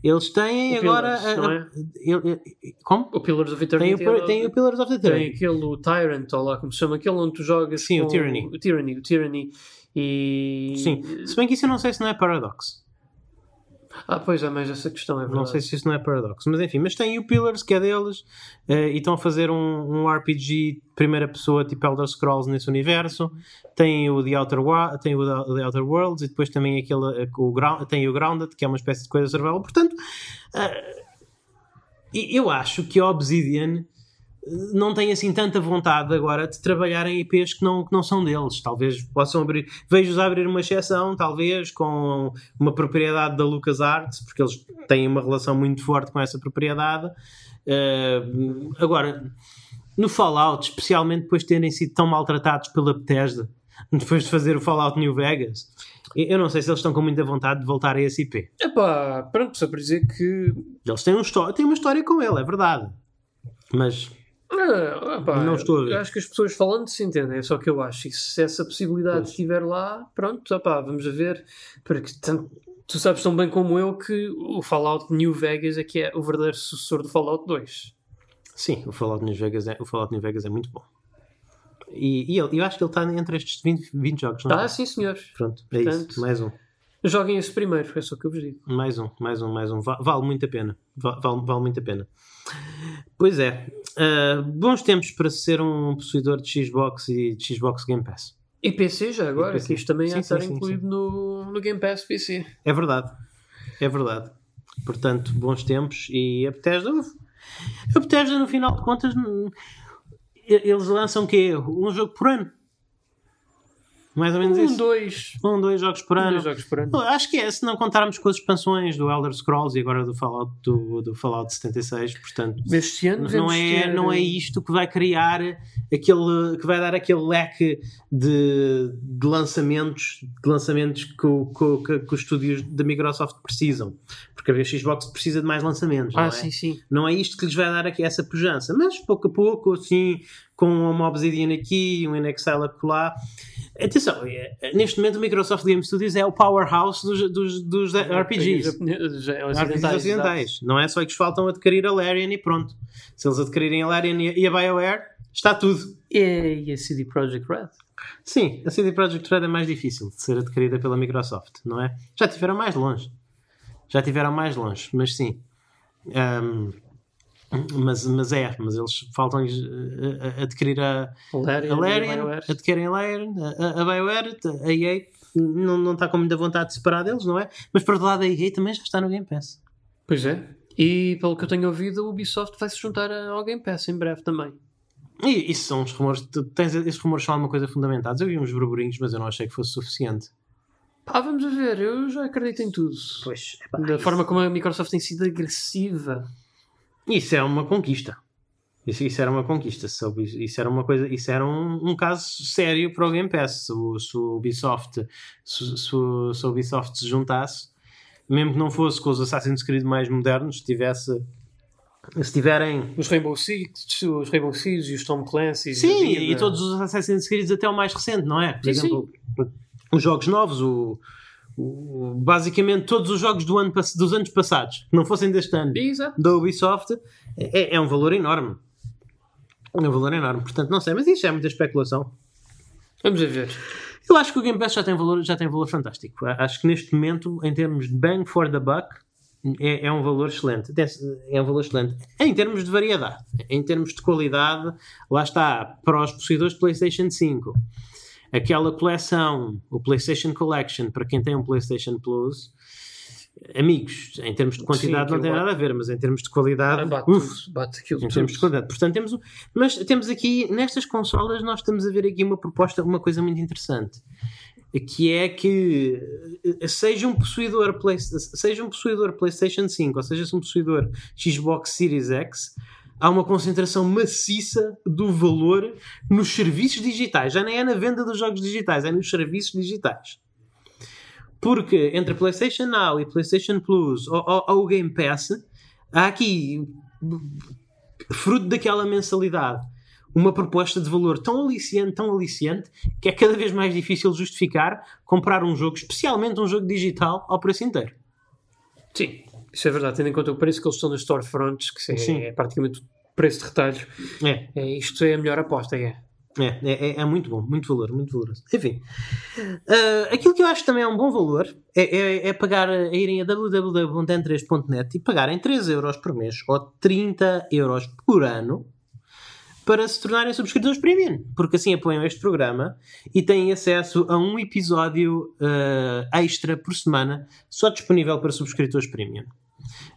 Eles têm O agora. Pillars, a- a- é? como? O Pillars of Tem o, Eternity. tem o Pillars of the tem Eternity. aquele Tyrant, ou lá como se chama, aquele onde tu jogas. Sim, o Tyranny. O Tyranny, o Tyranny. E. Sim, se bem que isso eu não sei se não é Paradox. Ah, pois é, mas essa questão é verdade. Não sei se isso não é Paradox, mas enfim, mas tem o Pillars, que é deles, eh, e estão a fazer um, um RPG de primeira pessoa, tipo Elder Scrolls, nesse universo. Tem o The Outer, Wa- tem o The Outer Worlds, e depois também aquele, eh, o Ground, tem o Grounded, que é uma espécie de coisa survival. Portanto, e- eu acho que a Obsidian não tem assim tanta vontade agora de trabalhar em IPs que não, que não são deles. Talvez possam abrir, vejo-os abrir uma exceção, talvez com uma propriedade da LucasArts, porque eles têm uma relação muito forte com essa propriedade. Eh, agora, no Fallout, especialmente depois de terem sido tão maltratados pela Bethesda, depois de fazer o Fallout New Vegas, eu não sei se eles estão com muita vontade de voltar a esse IP. Epá, pronto, só para dizer que. Eles têm, um têm uma história com ele, é verdade. Mas Ah, epá, Não estou a ver. eu Acho que as pessoas falando se entendem, é só que eu acho. E se essa possibilidade Pois. estiver lá, pronto, epá, vamos a ver. Porque tanto- tu sabes tão bem como eu que o Fallout New Vegas é que é o verdadeiro sucessor do Fallout 2. sim, o Fallout New Vegas é, o Fallout New Vegas é muito bom. E, e ele- eu acho que ele está entre estes 20, 20 jogos, não é? Ah, sim, senhores. Pronto, é Portanto- isso. Mais um. Joguem esse primeiro, é só o que eu vos digo. Mais um, mais um, mais um. Va- Vale muito a pena. Va- Vale, vale muito a pena. Pois é. Ah, bons tempos para ser um possuidor de Xbox e de Xbox Game Pass. E PC já agora, PC. que isto também Sim, ia estar sim, sim, incluído No, no Game Pass PC. É verdade. É verdade. Portanto, bons tempos. E a Bethesda. A Bethesda, no final de contas, eles lançam o quê? Um jogo por ano. Mais ou menos Um, isso. dois, Um, dois jogos por um, ano. dois jogos por ano. Acho que é, se não contarmos com as expansões do Elder Scrolls e agora do Fallout, do, do Fallout 76, portanto, Este ano não devemos é, ter- não é isto que vai criar aquele, que vai dar aquele leque de, de lançamentos, de lançamentos que, o- que, que- que os estúdios da Microsoft precisam. Porque a Xbox precisa de mais lançamentos, não Ah, é? sim, sim. Não é isto que lhes vai dar aqui essa pujança, mas pouco a pouco, assim, com uma Obsidian aqui, um Inexile acolá. Atenção, é- neste momento o Microsoft Game Studios é o powerhouse dos, dos, dos RPGs. Já- RPGs é ocidentais. Não é só que lhes faltam adquirir a Larian e pronto. Se eles adquirirem a Larian e a BioWare, está tudo. E, a CD Projekt Red? Sim, a CD Projekt Red é mais difícil de ser adquirida pela Microsoft, não é? Já tiveram mais longe. Já tiveram mais longe, mas sim. Ahm, mas, mas é, mas eles faltam adquirir a, Larian, a Larian, BioWare. adquirem a Larian, a, a BioWare, a EA não, não está com muita vontade de separar deles, não é? Mas por outro lado a EA também já está no Game Pass. Pois é. E pelo que eu tenho ouvido, a Ubisoft vai se juntar ao Game Pass em breve também. E isso são os rumores, tu tens, esses rumores são alguma coisa fundamentados. Eu vi uns burburinhos, mas eu não achei que fosse suficiente. Pá, vamos a ver, eu já acredito em tudo. Pois, Da forma como a Microsoft tem sido agressiva. Isso é uma conquista. Isso, isso era uma conquista. Isso era uma coisa, isso era um, um caso sério para o Game Pass. Se o, se o Ubisoft, se, se, o- se a Ubisoft se juntasse, mesmo que não fosse com os Assassin's Creed mais modernos, se tivesse, se tiverem Os Rainbow Six, os Rainbow Six e os Tom Clancy. Sim, e todos os Assassin's Creed até o mais recente, não é? Por Sim, exemplo, os jogos novos, o, o- basicamente todos os jogos do ano, dos anos passados, que não fossem deste ano, Exato. da Ubisoft, é, é um valor enorme. É um valor enorme. Portanto, não sei, mas isso é muita especulação. Vamos a ver. Eu acho que o Game Pass já tem valor, já tem valor fantástico. Acho que neste momento, em termos de bang for the buck, é, é um valor excelente. É um valor excelente. Em termos de variedade, em termos de qualidade, lá está, para os possuidores de PlayStation 5. Aquela coleção, o PlayStation Collection, para quem tem um PlayStation Plus, amigos, em termos de quantidade Sim, não tem aquilo nada a ver, mas em termos de qualidade, Ah, bate, uf, bate aquilo em tudo. termos de qualidade. Portanto, temos mas temos aqui, nestas consolas, nós estamos a ver aqui uma proposta, uma coisa muito interessante, que é que eh, seja um possuidor, Play, seja um possuidor PlayStation 5 ou seja um possuidor Xbox Series X, há uma concentração maciça do valor nos serviços digitais. Já nem é na venda dos jogos digitais, é nos serviços digitais. Porque entre PlayStation Now e PlayStation Plus ou, ou, ou o Game Pass, há aqui fruto daquela mensalidade, uma proposta de valor tão aliciante, tão aliciante, que é cada vez mais difícil justificar comprar um jogo, especialmente um jogo digital, ao preço inteiro. Sim, isso é verdade, tendo em conta o preço que eles estão nas storefronts, que é, é praticamente o preço de retalho. É. é. Isto é a melhor aposta, é. É, é, é, muito bom, muito valor, muito valoroso. Enfim, uh, aquilo que eu acho também é um bom valor é, é, é pagar, é irem a www.n3.net e pagarem 3 euros por mês ou 30 euros por ano para se tornarem subscritores premium, porque assim apoiam este programa e têm acesso a um episódio uh, extra por semana, só disponível para subscritores premium.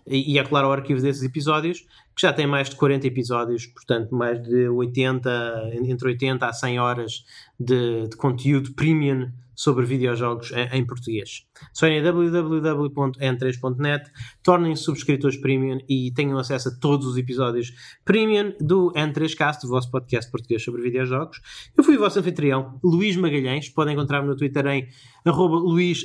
E, e é claro o arquivo desses episódios, que já tem mais de 40 episódios, portanto, mais de 80, entre 80 a 100 horas de, de conteúdo premium sobre videojogos em, em português. Só em www.n3.net, tornem-se subscritores premium e tenham acesso a todos os episódios premium do N3Cast, o vosso podcast português sobre videojogos. Eu fui o vosso anfitrião, Luís Magalhães. Podem encontrar-me no Twitter em arroba luís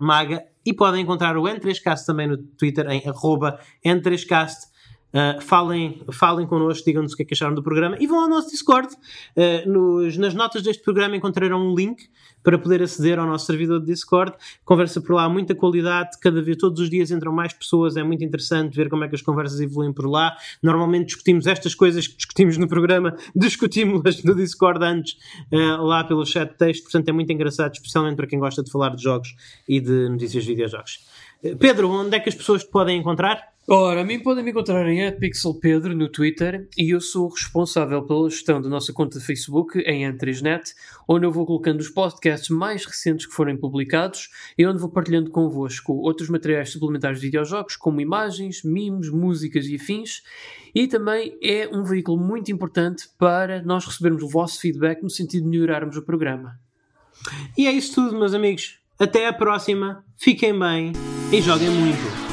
maga e podem encontrar o N3Cast também no Twitter em arroba N3Cast. Uh, falem, falem connosco, digam-nos o que é que acharam do programa e vão ao nosso Discord. Uh, nos, nas notas deste programa encontrarão um link para poder aceder ao nosso servidor de Discord. Conversa por lá, muita qualidade, cada vez, todos os dias entram mais pessoas, é muito interessante ver como é que as conversas evoluem por lá. Normalmente discutimos estas coisas que discutimos no programa, discutimos-las no Discord antes, uh, lá pelo chat de texto, portanto é muito engraçado, especialmente para quem gosta de falar de jogos e de notícias de videojogos. Pedro, onde é que as pessoas te podem encontrar? Ora, a mim podem me encontrar em @pixelpedro no Twitter e eu sou responsável pela gestão da nossa conta de Facebook em N3Net, onde eu vou colocando os podcasts mais recentes que forem publicados e onde vou partilhando convosco outros materiais suplementares de videojogos, como imagens, mimos, músicas e afins. E também é um veículo muito importante para nós recebermos o vosso feedback no sentido de melhorarmos o programa. E é isso tudo, meus amigos. Até a próxima, fiquem bem e joguem muito.